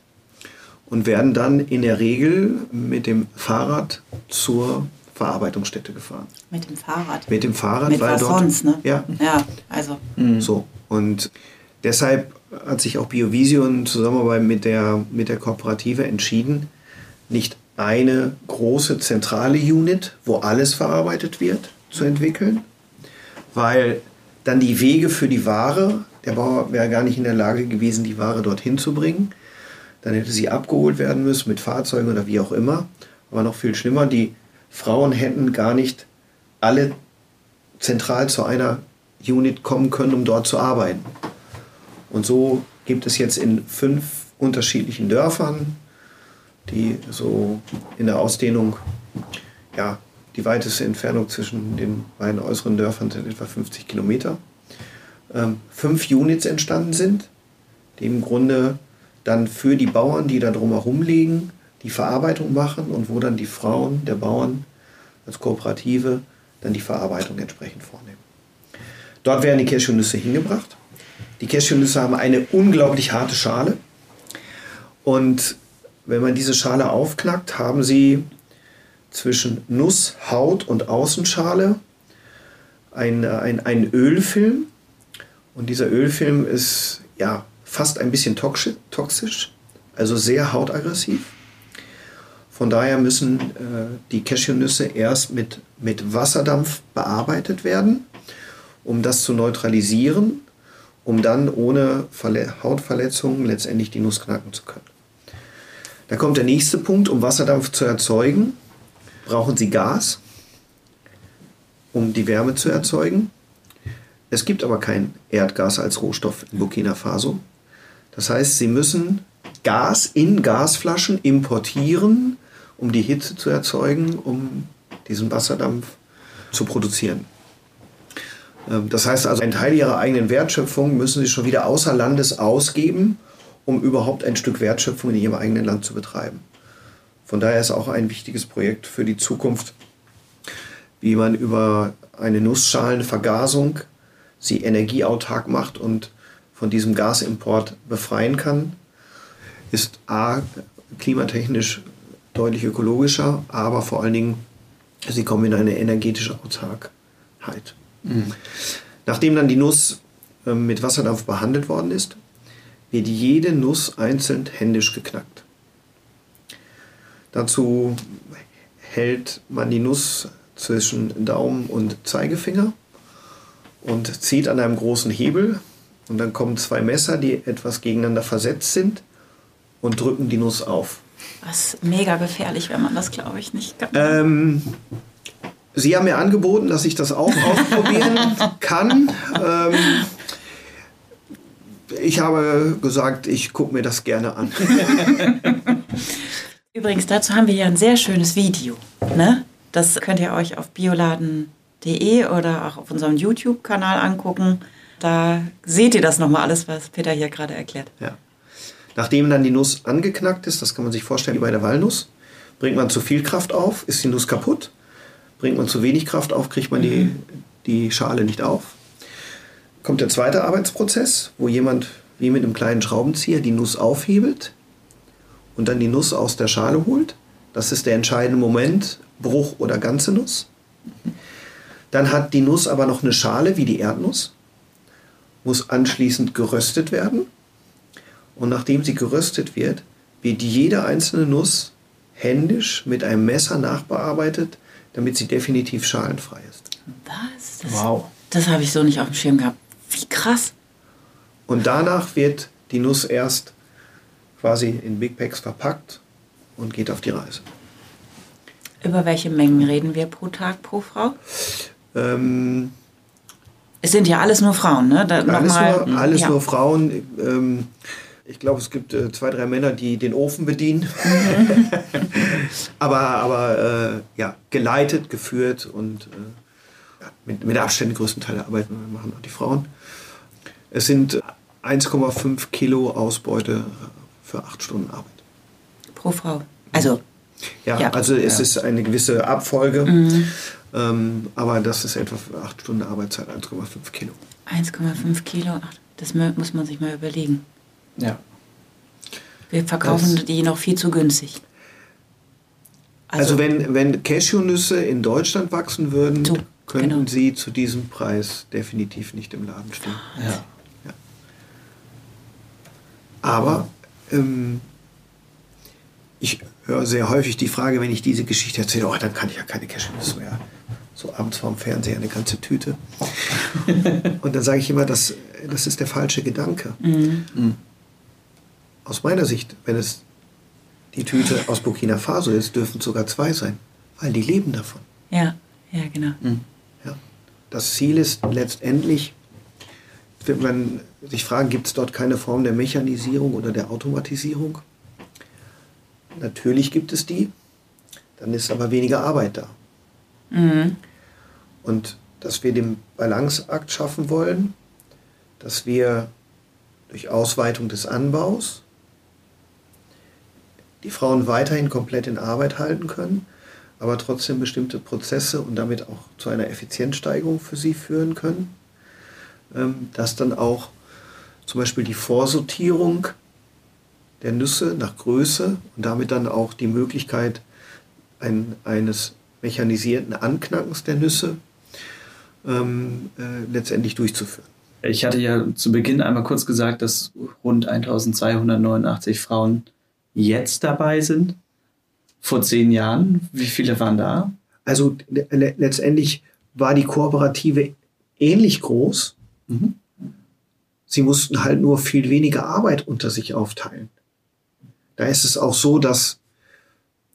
und werden dann in der Regel mit dem Fahrrad zur Verarbeitungsstätte gefahren. Mit dem Fahrrad. Mit dem Fahrrad, Mit weil was dort. sonst, ne? Ja, Ja, also. so. Und deshalb hat sich auch Biovision in Zusammenarbeit mit der, mit der Kooperative entschieden, nicht eine große zentrale Unit, wo alles verarbeitet wird, zu entwickeln, weil dann die Wege für die Ware, der Bauer wäre gar nicht in der Lage gewesen, die Ware dorthin zu bringen. Dann hätte sie abgeholt werden müssen mit Fahrzeugen oder wie auch immer. Aber noch viel schlimmer, die Frauen hätten gar nicht alle zentral zu einer Unit kommen können, um dort zu arbeiten. Und so gibt es jetzt in fünf unterschiedlichen Dörfern, die so in der Ausdehnung, ja, die weiteste Entfernung zwischen den beiden äußeren Dörfern sind etwa 50 Kilometer, ähm, fünf Units entstanden sind, die im Grunde dann für die Bauern, die da drumherum liegen, die Verarbeitung machen und wo dann die Frauen der Bauern als Kooperative dann die Verarbeitung entsprechend vornehmen. Dort werden die Cashewnüsse hingebracht. Die Cashewnüsse haben eine unglaublich harte Schale. Und wenn man diese Schale aufknackt, haben sie zwischen Nuss, Haut und Außenschale ein, ein, ein Ölfilm. Und dieser Ölfilm ist ja fast ein bisschen toxi- toxisch, also sehr hautaggressiv. Von daher müssen äh, die Cashewnüsse erst mit, mit Wasserdampf bearbeitet werden, um das zu neutralisieren, um dann ohne Verle Hautverletzungen letztendlich die Nuss knacken zu können. Da kommt der nächste Punkt, um Wasserdampf zu erzeugen, brauchen Sie Gas, um die Wärme zu erzeugen. Es gibt aber kein Erdgas als Rohstoff in Burkina Faso. Das heißt, Sie müssen Gas in Gasflaschen importieren, um die Hitze zu erzeugen, um diesen Wasserdampf zu produzieren. Ähm, Das heißt also, ein Teil ihrer eigenen Wertschöpfung müssen sie schon wieder außer Landes ausgeben, um überhaupt ein Stück Wertschöpfung in ihrem eigenen Land zu betreiben. Von daher ist auch ein wichtiges Projekt für die Zukunft, wie man über eine Nussschalenvergasung sie energieautark macht und von diesem Gasimport befreien kann. Ist A, klimatechnisch deutlich ökologischer, aber vor allen Dingen, sie kommen in eine energetische Autarkheit. Nachdem dann die Nuss ähm, mit Wasserdampf behandelt worden ist, wird jede Nuss einzeln händisch geknackt. Dazu hält man die Nuss zwischen Daumen und Zeigefinger und zieht an einem großen Hebel und dann kommen zwei Messer, die etwas gegeneinander versetzt sind und drücken die Nuss auf. Das ist mega gefährlich, wenn man das, glaube ich, nicht kann. Ähm, Sie haben mir angeboten, dass ich das auch *laughs* ausprobieren kann. Ähm, ich habe gesagt, ich gucke mir das gerne an. *laughs* Übrigens, dazu haben wir ja ein sehr schönes Video. Ne? Das könnt ihr euch auf bioladen.de oder auch auf unserem YouTube-Kanal angucken. Da seht ihr das nochmal alles, was Peter hier gerade erklärt. Ja. Nachdem dann die Nuss angeknackt ist, das kann man sich vorstellen wie bei der Walnuss, bringt man zu viel Kraft auf, ist die Nuss kaputt. Bringt man zu wenig Kraft auf, kriegt man die, die Schale nicht auf. Kommt der zweite Arbeitsprozess, wo jemand wie mit einem kleinen Schraubenzieher die Nuss aufhebelt und dann die Nuss aus der Schale holt. Das ist der entscheidende Moment, Bruch oder ganze Nuss. Dann hat die Nuss aber noch eine Schale wie die Erdnuss, muss anschließend geröstet werden. Und nachdem sie geröstet wird, wird jede einzelne Nuss händisch mit einem Messer nachbearbeitet, damit sie definitiv schalenfrei ist. Was? Das, Wow. das habe ich so nicht auf dem Schirm gehabt. Wie krass. Und danach wird die Nuss erst quasi in Big Packs verpackt und geht auf die Reise. Über welche Mengen reden wir pro Tag, pro Frau? Ähm, Es sind ja alles nur Frauen, ne? Da alles nochmal- nur, alles ja. nur Frauen. Ähm, ich glaube, es gibt äh, zwei, drei Männer, die den Ofen bedienen. *laughs* aber aber äh, ja, geleitet, geführt und, äh, ja, mit, mit Abstand den größten Teil der Arbeit machen auch die Frauen. Es sind 1,5 Kilo Ausbeute für acht Stunden Arbeit. Pro Frau. Also. Ja, ja. also es ja. ist eine gewisse Abfolge, mhm. Ähm, aber das ist etwa für acht Stunden Arbeitszeit 1,5 Kilo. 1,5 Kilo, das muss man sich mal überlegen. Ja. Wir verkaufen das, die noch viel zu günstig. Also, also wenn, wenn Cashewnüsse in Deutschland wachsen würden, so, könnten genau. sie zu diesem Preis definitiv nicht im Laden stehen. Ja. ja. Aber ähm, ich höre sehr häufig die Frage, wenn ich diese Geschichte erzähle, oh, dann kann ich ja keine Cashewnüsse mehr. So abends vorm Fernseher eine ganze Tüte. *laughs* Und dann sage ich immer, das, das ist der falsche Gedanke. Mhm. mhm. Aus meiner Sicht, wenn es die Tüte aus Burkina Faso ist, dürfen es sogar zwei sein, weil die leben davon. Ja, ja, genau. Mhm. Ja. Das Ziel ist letztendlich, wird man sich fragen, gibt es dort keine Form der Mechanisierung oder der Automatisierung? Natürlich gibt es die, dann ist aber weniger Arbeit da. Mhm. Und dass wir den Balanceakt schaffen wollen, dass wir durch Ausweitung des Anbaus die Frauen weiterhin komplett in Arbeit halten können, aber trotzdem bestimmte Prozesse und damit auch zu einer Effizienzsteigerung für sie führen können, ähm, dass dann auch zum Beispiel die Vorsortierung der Nüsse nach Größe und damit dann auch die Möglichkeit ein, eines mechanisierten Anknackens der Nüsse ähm, äh, letztendlich durchzuführen. Ich hatte ja zu Beginn einmal kurz gesagt, dass rund 1289 Frauen jetzt dabei sind. Vor zehn Jahren, wie viele waren da? Also le letztendlich war die Kooperative ähnlich groß. Mhm. Sie mussten halt nur viel weniger Arbeit unter sich aufteilen. Da ist es auch so, dass,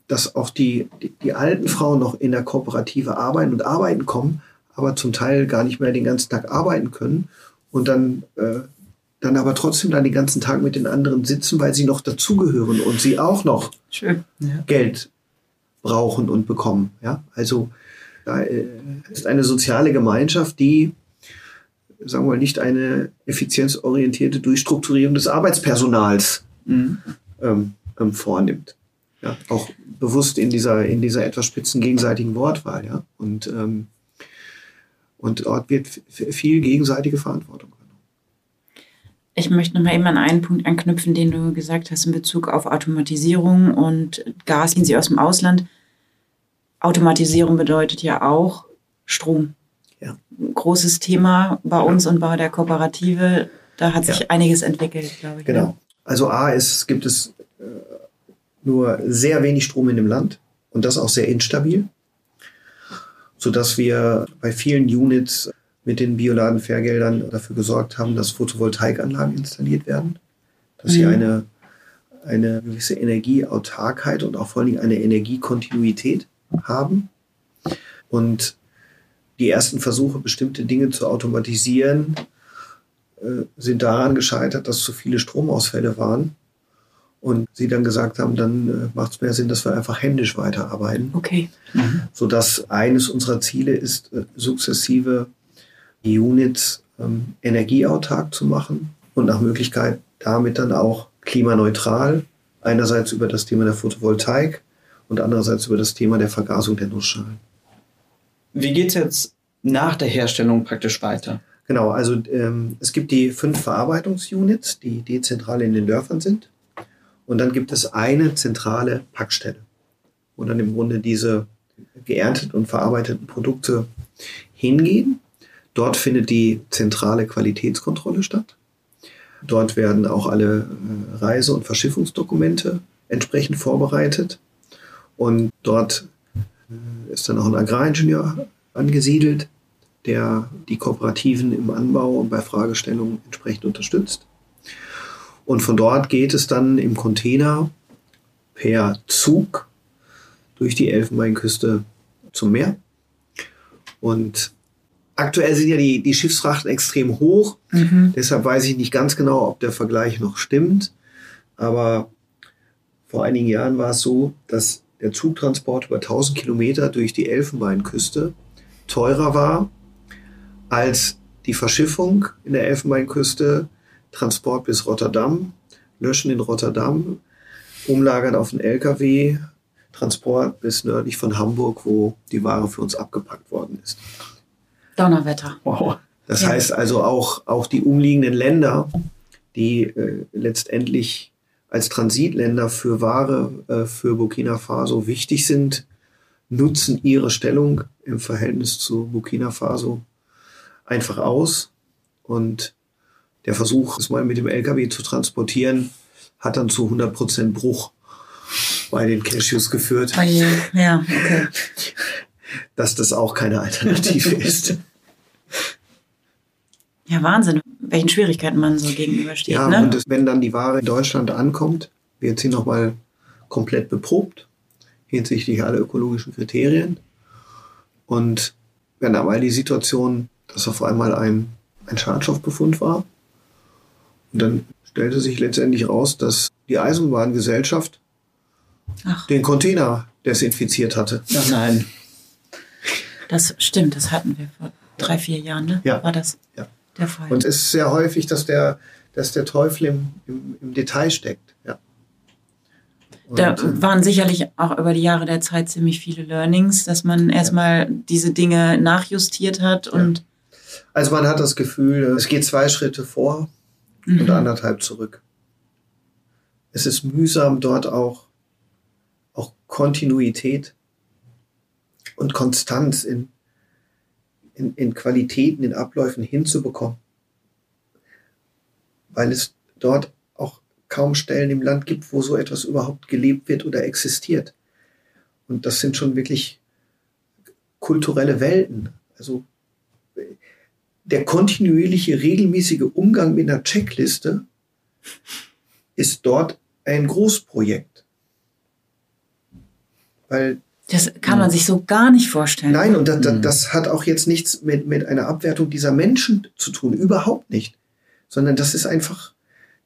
dass auch die, die, die alten Frauen noch in der Kooperative arbeiten und arbeiten kommen, aber zum Teil gar nicht mehr den ganzen Tag arbeiten können und dann, äh, dann aber trotzdem dann den ganzen Tag mit den anderen sitzen, weil sie noch dazugehören und sie auch noch Schön, ja. Geld brauchen und bekommen. Ja? Also da äh, ist eine soziale Gemeinschaft, die sagen wir mal, nicht eine effizienzorientierte Durchstrukturierung des Arbeitspersonals mhm. ähm, ähm, vornimmt. Ja, auch bewusst in dieser, in dieser etwas spitzen gegenseitigen Wortwahl. Ja? Und, ähm, und dort wird viel gegenseitige Verantwortung genommen. Ich möchte noch mal eben an einen Punkt anknüpfen, den du gesagt hast in Bezug auf Automatisierung und Gas, ziehen Sie aus dem Ausland. Automatisierung bedeutet ja auch Strom ja. großes Thema bei uns und bei der Kooperative. Da hat sich ja. einiges entwickelt, glaube ich. Ne? Genau. Also A ist, gibt es äh, nur sehr wenig Strom in dem Land und das auch sehr instabil, sodass wir bei vielen Units mit den Bioladen-Fairgeldern dafür gesorgt haben, dass Photovoltaikanlagen installiert werden, dass mhm. sie eine, eine gewisse Energieautarkheit und auch vor allen Dingen eine Energiekontinuität haben. Und die ersten Versuche, bestimmte Dinge zu automatisieren, äh, sind daran gescheitert, dass zu viele Stromausfälle waren. Und sie dann gesagt haben, dann äh, macht es mehr Sinn, dass wir einfach händisch weiterarbeiten. Okay. Mhm. Sodass eines unserer Ziele ist, äh, sukzessive Units ähm, energieautark zu machen und nach Möglichkeit damit dann auch klimaneutral. Einerseits über das Thema der Photovoltaik und andererseits über das Thema der Vergasung der Nussschalen. Wie geht es jetzt nach der Herstellung praktisch weiter? Genau, also ähm, es gibt die fünf Verarbeitungsunits, die dezentral in den Dörfern sind. Und dann gibt es eine zentrale Packstelle, wo dann im Grunde diese geernteten und verarbeiteten Produkte hingehen. Dort findet die zentrale Qualitätskontrolle statt. Dort werden auch alle äh, Reise- und Verschiffungsdokumente entsprechend vorbereitet. Und dort äh, ist dann auch ein Agraringenieur angesiedelt, der die Kooperativen im Anbau und bei Fragestellungen entsprechend unterstützt. Und von dort geht es dann im Container per Zug durch die Elfenbeinküste zum Meer. Und aktuell sind ja die, die Schiffsfrachten extrem hoch. Mhm. Deshalb weiß ich nicht ganz genau, ob der Vergleich noch stimmt. Aber vor einigen Jahren war es so, dass der Zugtransport über 1000 Kilometer durch die Elfenbeinküste teurer war als die Verschiffung in der Elfenbeinküste, Transport bis Rotterdam, Löschen in Rotterdam, Umlagern auf den LKW, Transport bis nördlich von Hamburg, wo die Ware für uns abgepackt worden ist. Donnerwetter. Wow. Das Ja. heißt also auch, auch die umliegenden Länder, die äh, letztendlich als Transitländer für Ware äh, für Burkina Faso wichtig sind, nutzen ihre Stellung im Verhältnis zu Burkina Faso einfach aus. Und der Versuch, es mal mit dem LKW zu transportieren, hat dann zu 100% Bruch bei den Cashews geführt, Oh je. Ja, okay. *laughs* dass das auch keine Alternative *laughs* ist. Ja, Wahnsinn, welchen Schwierigkeiten man so gegenübersteht. Ja, ne? und es, wenn dann die Ware in Deutschland ankommt, wird sie nochmal komplett beprobt hinsichtlich aller ökologischen Kriterien. Und wenn dabei die Situation, dass auf einmal ein, ein Schadstoffbefund war, und dann stellte sich letztendlich raus, dass die Eisenbahngesellschaft Ach, den Container desinfiziert hatte. Ach nein. das stimmt, das hatten wir vor drei, vier Jahren, ne? Ja. War das Ja. der Fall? Und es ist sehr häufig, dass der, dass der Teufel im, im, im Detail steckt. Ja. Und, Da äh, waren sicherlich auch über die Jahre der Zeit ziemlich viele Learnings, dass man erstmal diese Dinge nachjustiert hat und Also man hat das Gefühl, es geht zwei Schritte vor und Mhm. anderthalb zurück. Es ist mühsam, dort auch, auch Kontinuität und Konstanz in, in, in Qualitäten, in Abläufen hinzubekommen. Weil es dort auch kaum Stellen im Land gibt, wo so etwas überhaupt gelebt wird oder existiert. Und das sind schon wirklich kulturelle Welten. Also der kontinuierliche, regelmäßige Umgang mit einer Checkliste ist dort ein Großprojekt. Weil, das kann man sich so gar nicht vorstellen. nein, und das, das, Mhm. das hat auch jetzt nichts mit, mit einer Abwertung dieser Menschen zu tun, überhaupt nicht. Sondern das ist einfach,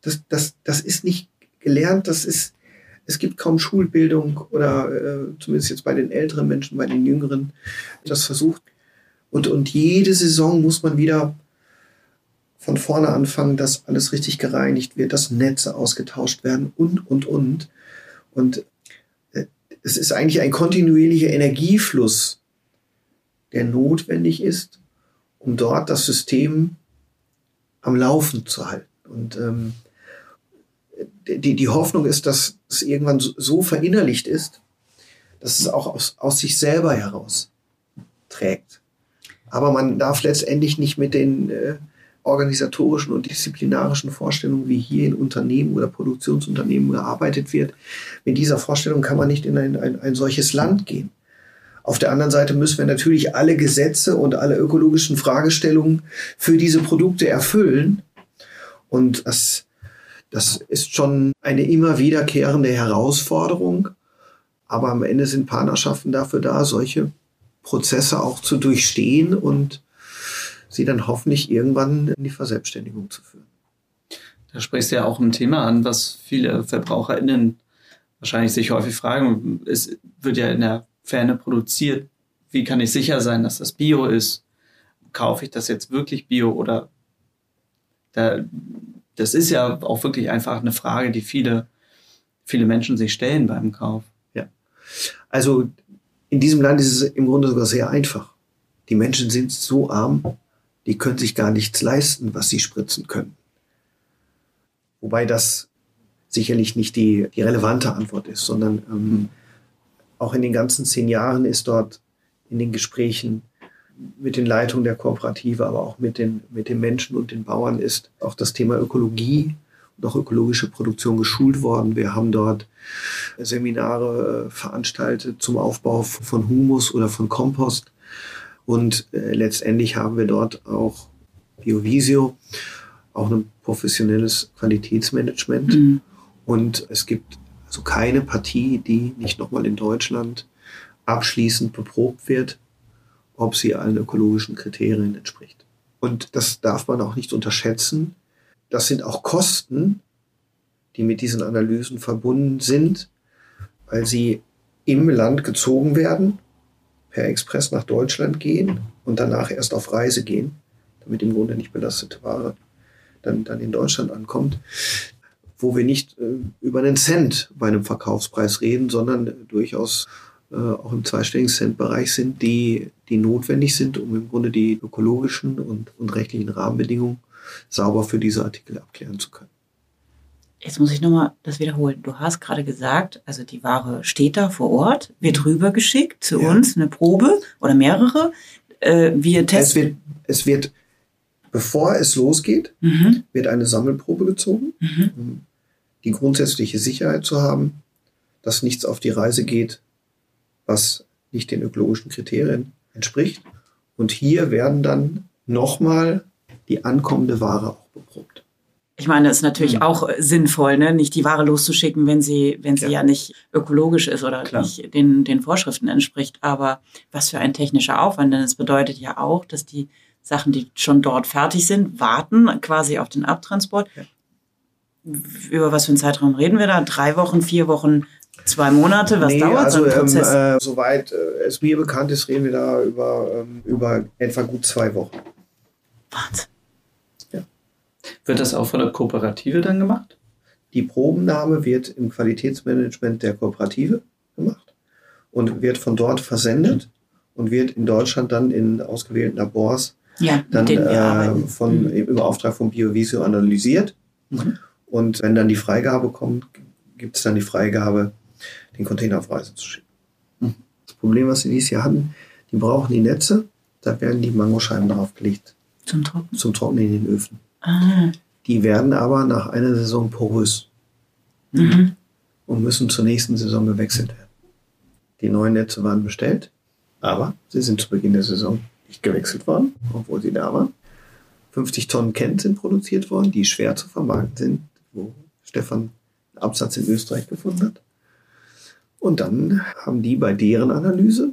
das, das, das ist nicht gelernt, das ist, es gibt kaum Schulbildung oder äh, zumindest jetzt bei den älteren Menschen, bei den jüngeren, das versucht. Und, und jede Saison muss man wieder von vorne anfangen, dass alles richtig gereinigt wird, dass Netze ausgetauscht werden und, und, und. Und äh, es ist eigentlich ein kontinuierlicher Energiefluss, der notwendig ist, um dort das System am Laufen zu halten. Und ähm, die, die Hoffnung ist, dass es irgendwann so, so verinnerlicht ist, dass es auch aus, aus sich selber heraus trägt. Aber man darf letztendlich nicht mit den äh, organisatorischen und disziplinarischen Vorstellungen, wie hier in Unternehmen oder Produktionsunternehmen gearbeitet wird, mit dieser Vorstellung kann man nicht in ein, ein, ein solches Land gehen. Auf der anderen Seite müssen wir natürlich alle Gesetze und alle ökologischen Fragestellungen für diese Produkte erfüllen. Und das, das ist schon eine immer wiederkehrende Herausforderung. Aber am Ende sind Partnerschaften dafür da, solche Prozesse auch zu durchstehen und sie dann hoffentlich irgendwann in die Verselbstständigung zu führen. Da sprichst du ja auch ein Thema an, was viele VerbraucherInnen wahrscheinlich sich häufig fragen. Es wird ja in der Ferne produziert. Wie kann ich sicher sein, dass das Bio ist? Kaufe ich das jetzt wirklich Bio oder da, das ist ja auch wirklich einfach eine Frage, die viele, viele Menschen sich stellen beim Kauf. Also in diesem Land ist es im Grunde sogar sehr einfach. Die Menschen sind so arm, die können sich gar nichts leisten, was sie spritzen können. Wobei das sicherlich nicht die, die relevante Antwort ist, sondern ähm, auch in den ganzen zehn Jahren ist dort in den Gesprächen mit den Leitungen der Kooperative, aber auch mit den, mit den Menschen und den Bauern ist auch das Thema Ökologie auch ökologische Produktion geschult worden. Wir haben dort Seminare äh, veranstaltet zum Aufbau von Humus oder von Kompost. Und äh, letztendlich haben wir dort auch Biovisio, auch ein professionelles Qualitätsmanagement. Mhm. Und es gibt also keine Partie, die nicht nochmal in Deutschland abschließend beprobt wird, ob sie allen ökologischen Kriterien entspricht. Und das darf man auch nicht unterschätzen. Das sind auch Kosten, die mit diesen Analysen verbunden sind, weil sie im Land gezogen werden, per Express nach Deutschland gehen und danach erst auf Reise gehen. damit im Grunde nicht belastete Ware dann, dann in Deutschland ankommt, wo wir nicht äh, über einen Cent bei einem Verkaufspreis reden, sondern durchaus äh, auch im zweistelligen Cent-Bereich sind, die, die notwendig sind, um im Grunde die ökologischen und, und rechtlichen Rahmenbedingungen sauber für diese Artikel abklären zu können. Jetzt muss ich nochmal das wiederholen. Du hast gerade gesagt, also die Ware steht da vor Ort, wird rübergeschickt zu ja. uns, eine Probe oder mehrere. Äh, wir testen. Es wird, es wird, bevor es losgeht, mhm. wird eine Sammelprobe gezogen, mhm. um die grundsätzliche Sicherheit zu haben, dass nichts auf die Reise geht, was nicht den ökologischen Kriterien entspricht. Und hier werden dann nochmal die ankommende Ware auch beprobt. Ich meine, das ist natürlich mhm. auch sinnvoll, ne? nicht die Ware loszuschicken, wenn sie, wenn sie ja, ja nicht ökologisch ist oder Klar. nicht den, den Vorschriften entspricht. Aber was für ein technischer Aufwand, denn es bedeutet ja auch, dass die Sachen, die schon dort fertig sind, warten quasi auf den Abtransport. Ja. Über was für einen Zeitraum reden wir da? Drei Wochen, vier Wochen, zwei Monate? Was nee, dauert also, so ein Prozess? Ähm, äh, soweit äh, es mir bekannt ist, reden wir da über, ähm, über etwa gut zwei Wochen. Wahnsinn. Wird das auch von der Kooperative dann gemacht? Die Probennahme wird im Qualitätsmanagement der Kooperative gemacht und wird von dort versendet und wird in Deutschland dann in ausgewählten Labors ja, dann äh, von, mhm. im Auftrag von Biovisio analysiert. Mhm. Und wenn dann die Freigabe kommt, gibt es dann die Freigabe, den Container auf Reise zu schicken. Mhm. Das Problem, was sie dieses Jahr hatten, die brauchen die Netze, da werden die Mangoscheiben draufgelegt. Zum Trocknen? Zum Trocknen in den Öfen. Ah. Die werden aber nach einer Saison porös mhm. und müssen zur nächsten Saison gewechselt werden. Die neuen Netze waren bestellt, aber sie sind zu Beginn der Saison nicht gewechselt worden, obwohl sie da waren. 50 Tonnen Kent sind produziert worden, die schwer zu vermarkten sind, wo Stefan einen Absatz in Österreich gefunden hat. Und dann haben die bei deren Analyse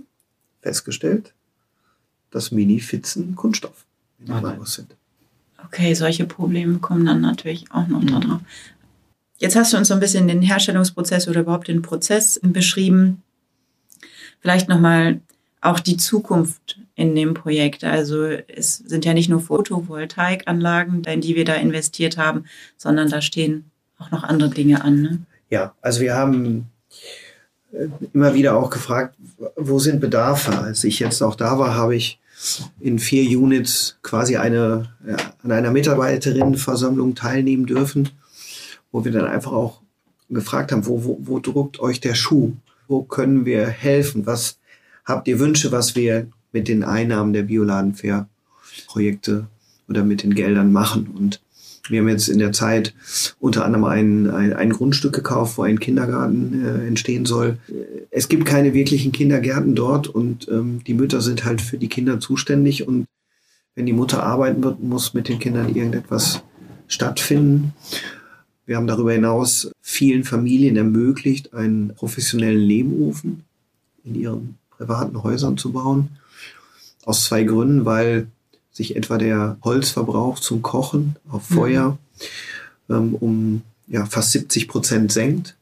festgestellt, dass Mini-Fitzen Kunststoff in den Mangos sind. Okay, solche Probleme kommen dann natürlich auch noch mhm. da drauf. Jetzt hast du uns so ein bisschen den Herstellungsprozess oder überhaupt den Prozess beschrieben. Vielleicht nochmal auch die Zukunft in dem Projekt. Also es sind ja nicht nur Photovoltaikanlagen, in die wir da investiert haben, sondern da stehen auch noch andere Dinge an. Ne? Ja, also wir haben äh, immer wieder auch gefragt, wo sind Bedarfe? Als ich jetzt auch da war, habe ich in vier Units quasi eine, ja, an einer Mitarbeiterinnenversammlung teilnehmen dürfen, wo wir dann einfach auch gefragt haben, wo, wo, wo druckt euch der Schuh? Wo können wir helfen? Was habt ihr Wünsche, was wir mit den Einnahmen der Bioladen-Fair-Projekte oder mit den Geldern machen? Und wir haben jetzt in der Zeit unter anderem ein, ein, ein Grundstück gekauft, wo ein Kindergarten äh, entstehen soll. Es gibt keine wirklichen Kindergärten dort und ähm, die Mütter sind halt für die Kinder zuständig und wenn die Mutter arbeiten wird, muss mit den Kindern irgendetwas stattfinden. Wir haben darüber hinaus vielen Familien ermöglicht, einen professionellen Lehmofen in ihren privaten Häusern zu bauen. Aus zwei Gründen, weil sich etwa der Holzverbrauch zum Kochen auf mhm. Feuer mhm. ähm, um ja, fast 70 Prozent senkt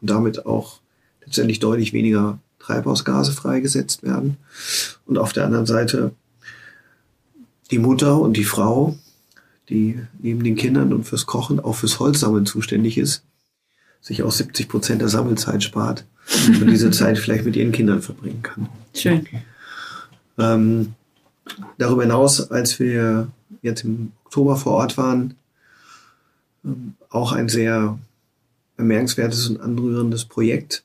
und damit auch letztendlich deutlich weniger Treibhausgase freigesetzt werden. Und auf der anderen Seite die Mutter und die Frau, die neben den Kindern und fürs Kochen auch fürs Holzsammeln zuständig ist, sich auch 70 Prozent der Sammelzeit spart und diese *laughs* Zeit vielleicht mit ihren Kindern verbringen kann. Schön. Ähm, Darüber hinaus, als wir jetzt im Oktober vor Ort waren, ähm, auch ein sehr bemerkenswertes und anrührendes Projekt.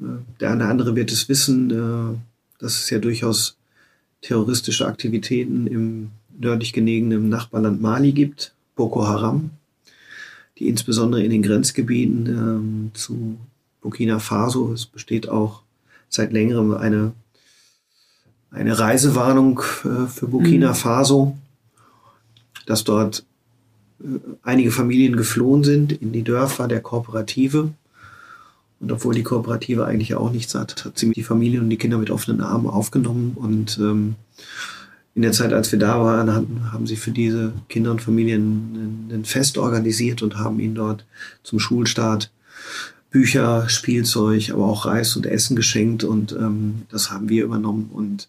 Äh, der eine oder andere wird es wissen, äh, dass es ja durchaus terroristische Aktivitäten im nördlich gelegenen Nachbarland Mali gibt, Boko Haram, die insbesondere in den Grenzgebieten ähm, zu Burkina Faso, es besteht auch seit längerem eine eine Reisewarnung äh, für Burkina mhm. Faso, dass dort äh, einige Familien geflohen sind in die Dörfer der Kooperative. Und obwohl die Kooperative eigentlich auch nichts hat, hat sie die Familien und die Kinder mit offenen Armen aufgenommen. Und ähm, in der Zeit, als wir da waren, hatten, haben sie für diese Kinder und Familien ein, ein Fest organisiert und haben ihnen dort zum Schulstart Bücher, Spielzeug, aber auch Reis und Essen geschenkt. Und ähm, das haben wir übernommen. Und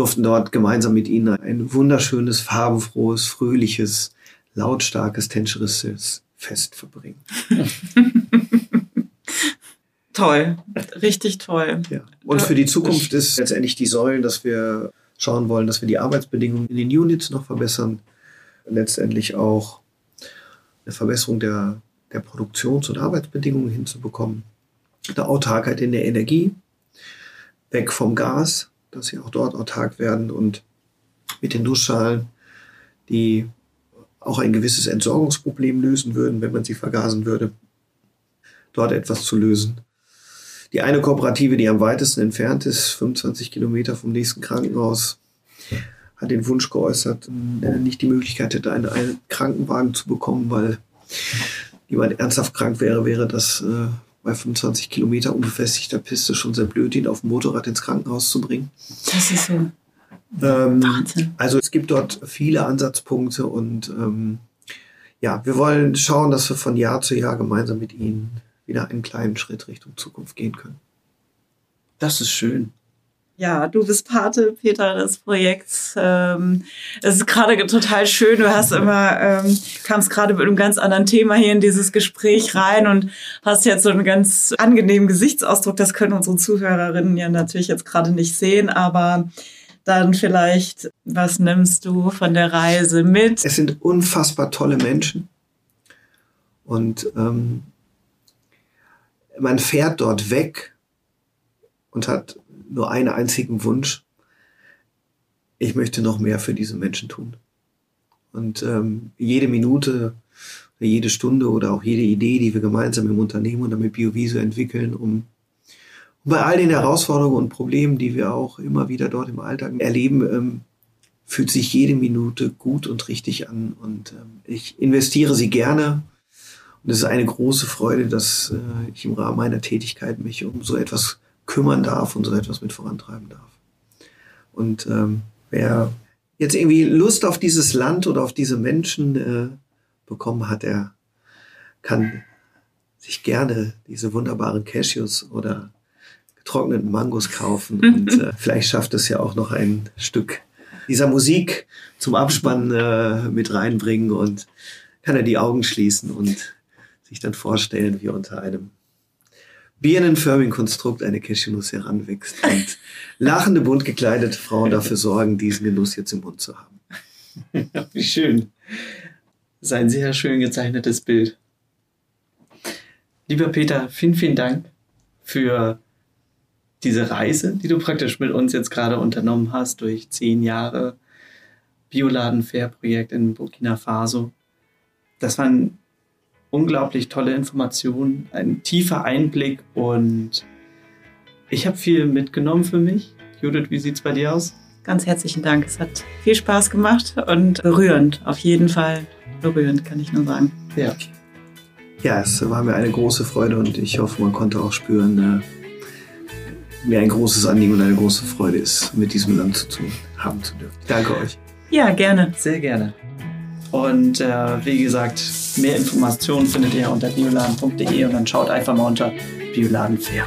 durften dort gemeinsam mit ihnen ein wunderschönes, farbenfrohes, fröhliches, lautstarkes, tänzerisches Fest verbringen. *laughs* toll, richtig toll. Ja. Und für die Zukunft ist letztendlich die Säulen, dass wir schauen wollen, dass wir die Arbeitsbedingungen in den Units noch verbessern. Letztendlich auch eine Verbesserung der, der Produktions- und Arbeitsbedingungen hinzubekommen. Eine Autarkheit in der Energie, weg vom Gas, dass sie auch dort autark werden und mit den Duschschalen, die auch ein gewisses Entsorgungsproblem lösen würden, wenn man sie vergasen würde, dort etwas zu lösen. Die eine Kooperative, die am weitesten entfernt ist, 25 Kilometer vom nächsten Krankenhaus, hat den Wunsch geäußert, äh, nicht die Möglichkeit hätte, einen, einen Krankenwagen zu bekommen, weil jemand ernsthaft krank wäre, wäre das äh, bei 25 Kilometer unbefestigter Piste schon sehr blöd, ihn auf dem Motorrad ins Krankenhaus zu bringen. Das ist so. Ähm, Wahnsinn. Also es gibt dort viele Ansatzpunkte und ähm, ja, wir wollen schauen, dass wir von Jahr zu Jahr gemeinsam mit Ihnen wieder einen kleinen Schritt Richtung Zukunft gehen können. Das ist schön. Ja, du bist Pate, Peter, des Projekts. Ähm, es ist gerade total schön. Du hast immer, ähm, kamst gerade mit einem ganz anderen Thema hier in dieses Gespräch rein und hast jetzt so einen ganz angenehmen Gesichtsausdruck. Das können unsere Zuhörerinnen ja natürlich jetzt gerade nicht sehen, aber dann vielleicht, was nimmst du von der Reise mit? Es sind unfassbar tolle Menschen und ähm, man fährt dort weg und hat nur einen einzigen Wunsch. Ich möchte noch mehr für diese Menschen tun. Und ähm, jede Minute, jede Stunde oder auch jede Idee, die wir gemeinsam im Unternehmen und mit BioViso entwickeln, um, um bei all den Herausforderungen und Problemen, die wir auch immer wieder dort im Alltag erleben, ähm, fühlt sich jede Minute gut und richtig an. Und ähm, ich investiere sie gerne. Und es ist eine große Freude, dass äh, ich im Rahmen meiner Tätigkeit mich um so etwas kümmern darf und so etwas mit vorantreiben darf. Und ähm, wer jetzt irgendwie Lust auf dieses Land oder auf diese Menschen äh, bekommen hat, der kann sich gerne diese wunderbaren Cashews oder getrockneten Mangos kaufen *laughs* und äh, vielleicht schafft es ja auch noch ein Stück dieser Musik zum Abspann äh, mit reinbringen und kann er die Augen schließen und sich dann vorstellen, wie unter einem birnenförmigen Konstrukt eine Cashewnuss heranwächst und *laughs* lachende, bunt gekleidete Frauen dafür sorgen, diesen Genuss jetzt im Mund zu haben. Wie schön. Das ist ein sehr schön gezeichnetes Bild. Lieber Peter, vielen, vielen Dank für diese Reise, die du praktisch mit uns jetzt gerade unternommen hast durch zehn Jahre Bioladen-Fair-Projekt in Burkina Faso. Das waren unglaublich tolle Informationen, ein tiefer Einblick und ich habe viel mitgenommen für mich. Judith, wie sieht es bei dir aus? Ganz herzlichen Dank. Es hat viel Spaß gemacht und berührend. Auf jeden Fall berührend, kann ich nur sagen. Ja. Ja, es war mir eine große Freude und ich hoffe, man konnte auch spüren, äh, mir ein großes Anliegen und eine große Freude ist, mit diesem Land zu tun haben zu dürfen. Danke euch. Ja, gerne. Sehr gerne. Und äh, wie gesagt, mehr Informationen findet ihr unter bioladen.de und dann schaut einfach mal unter Bioladen fair.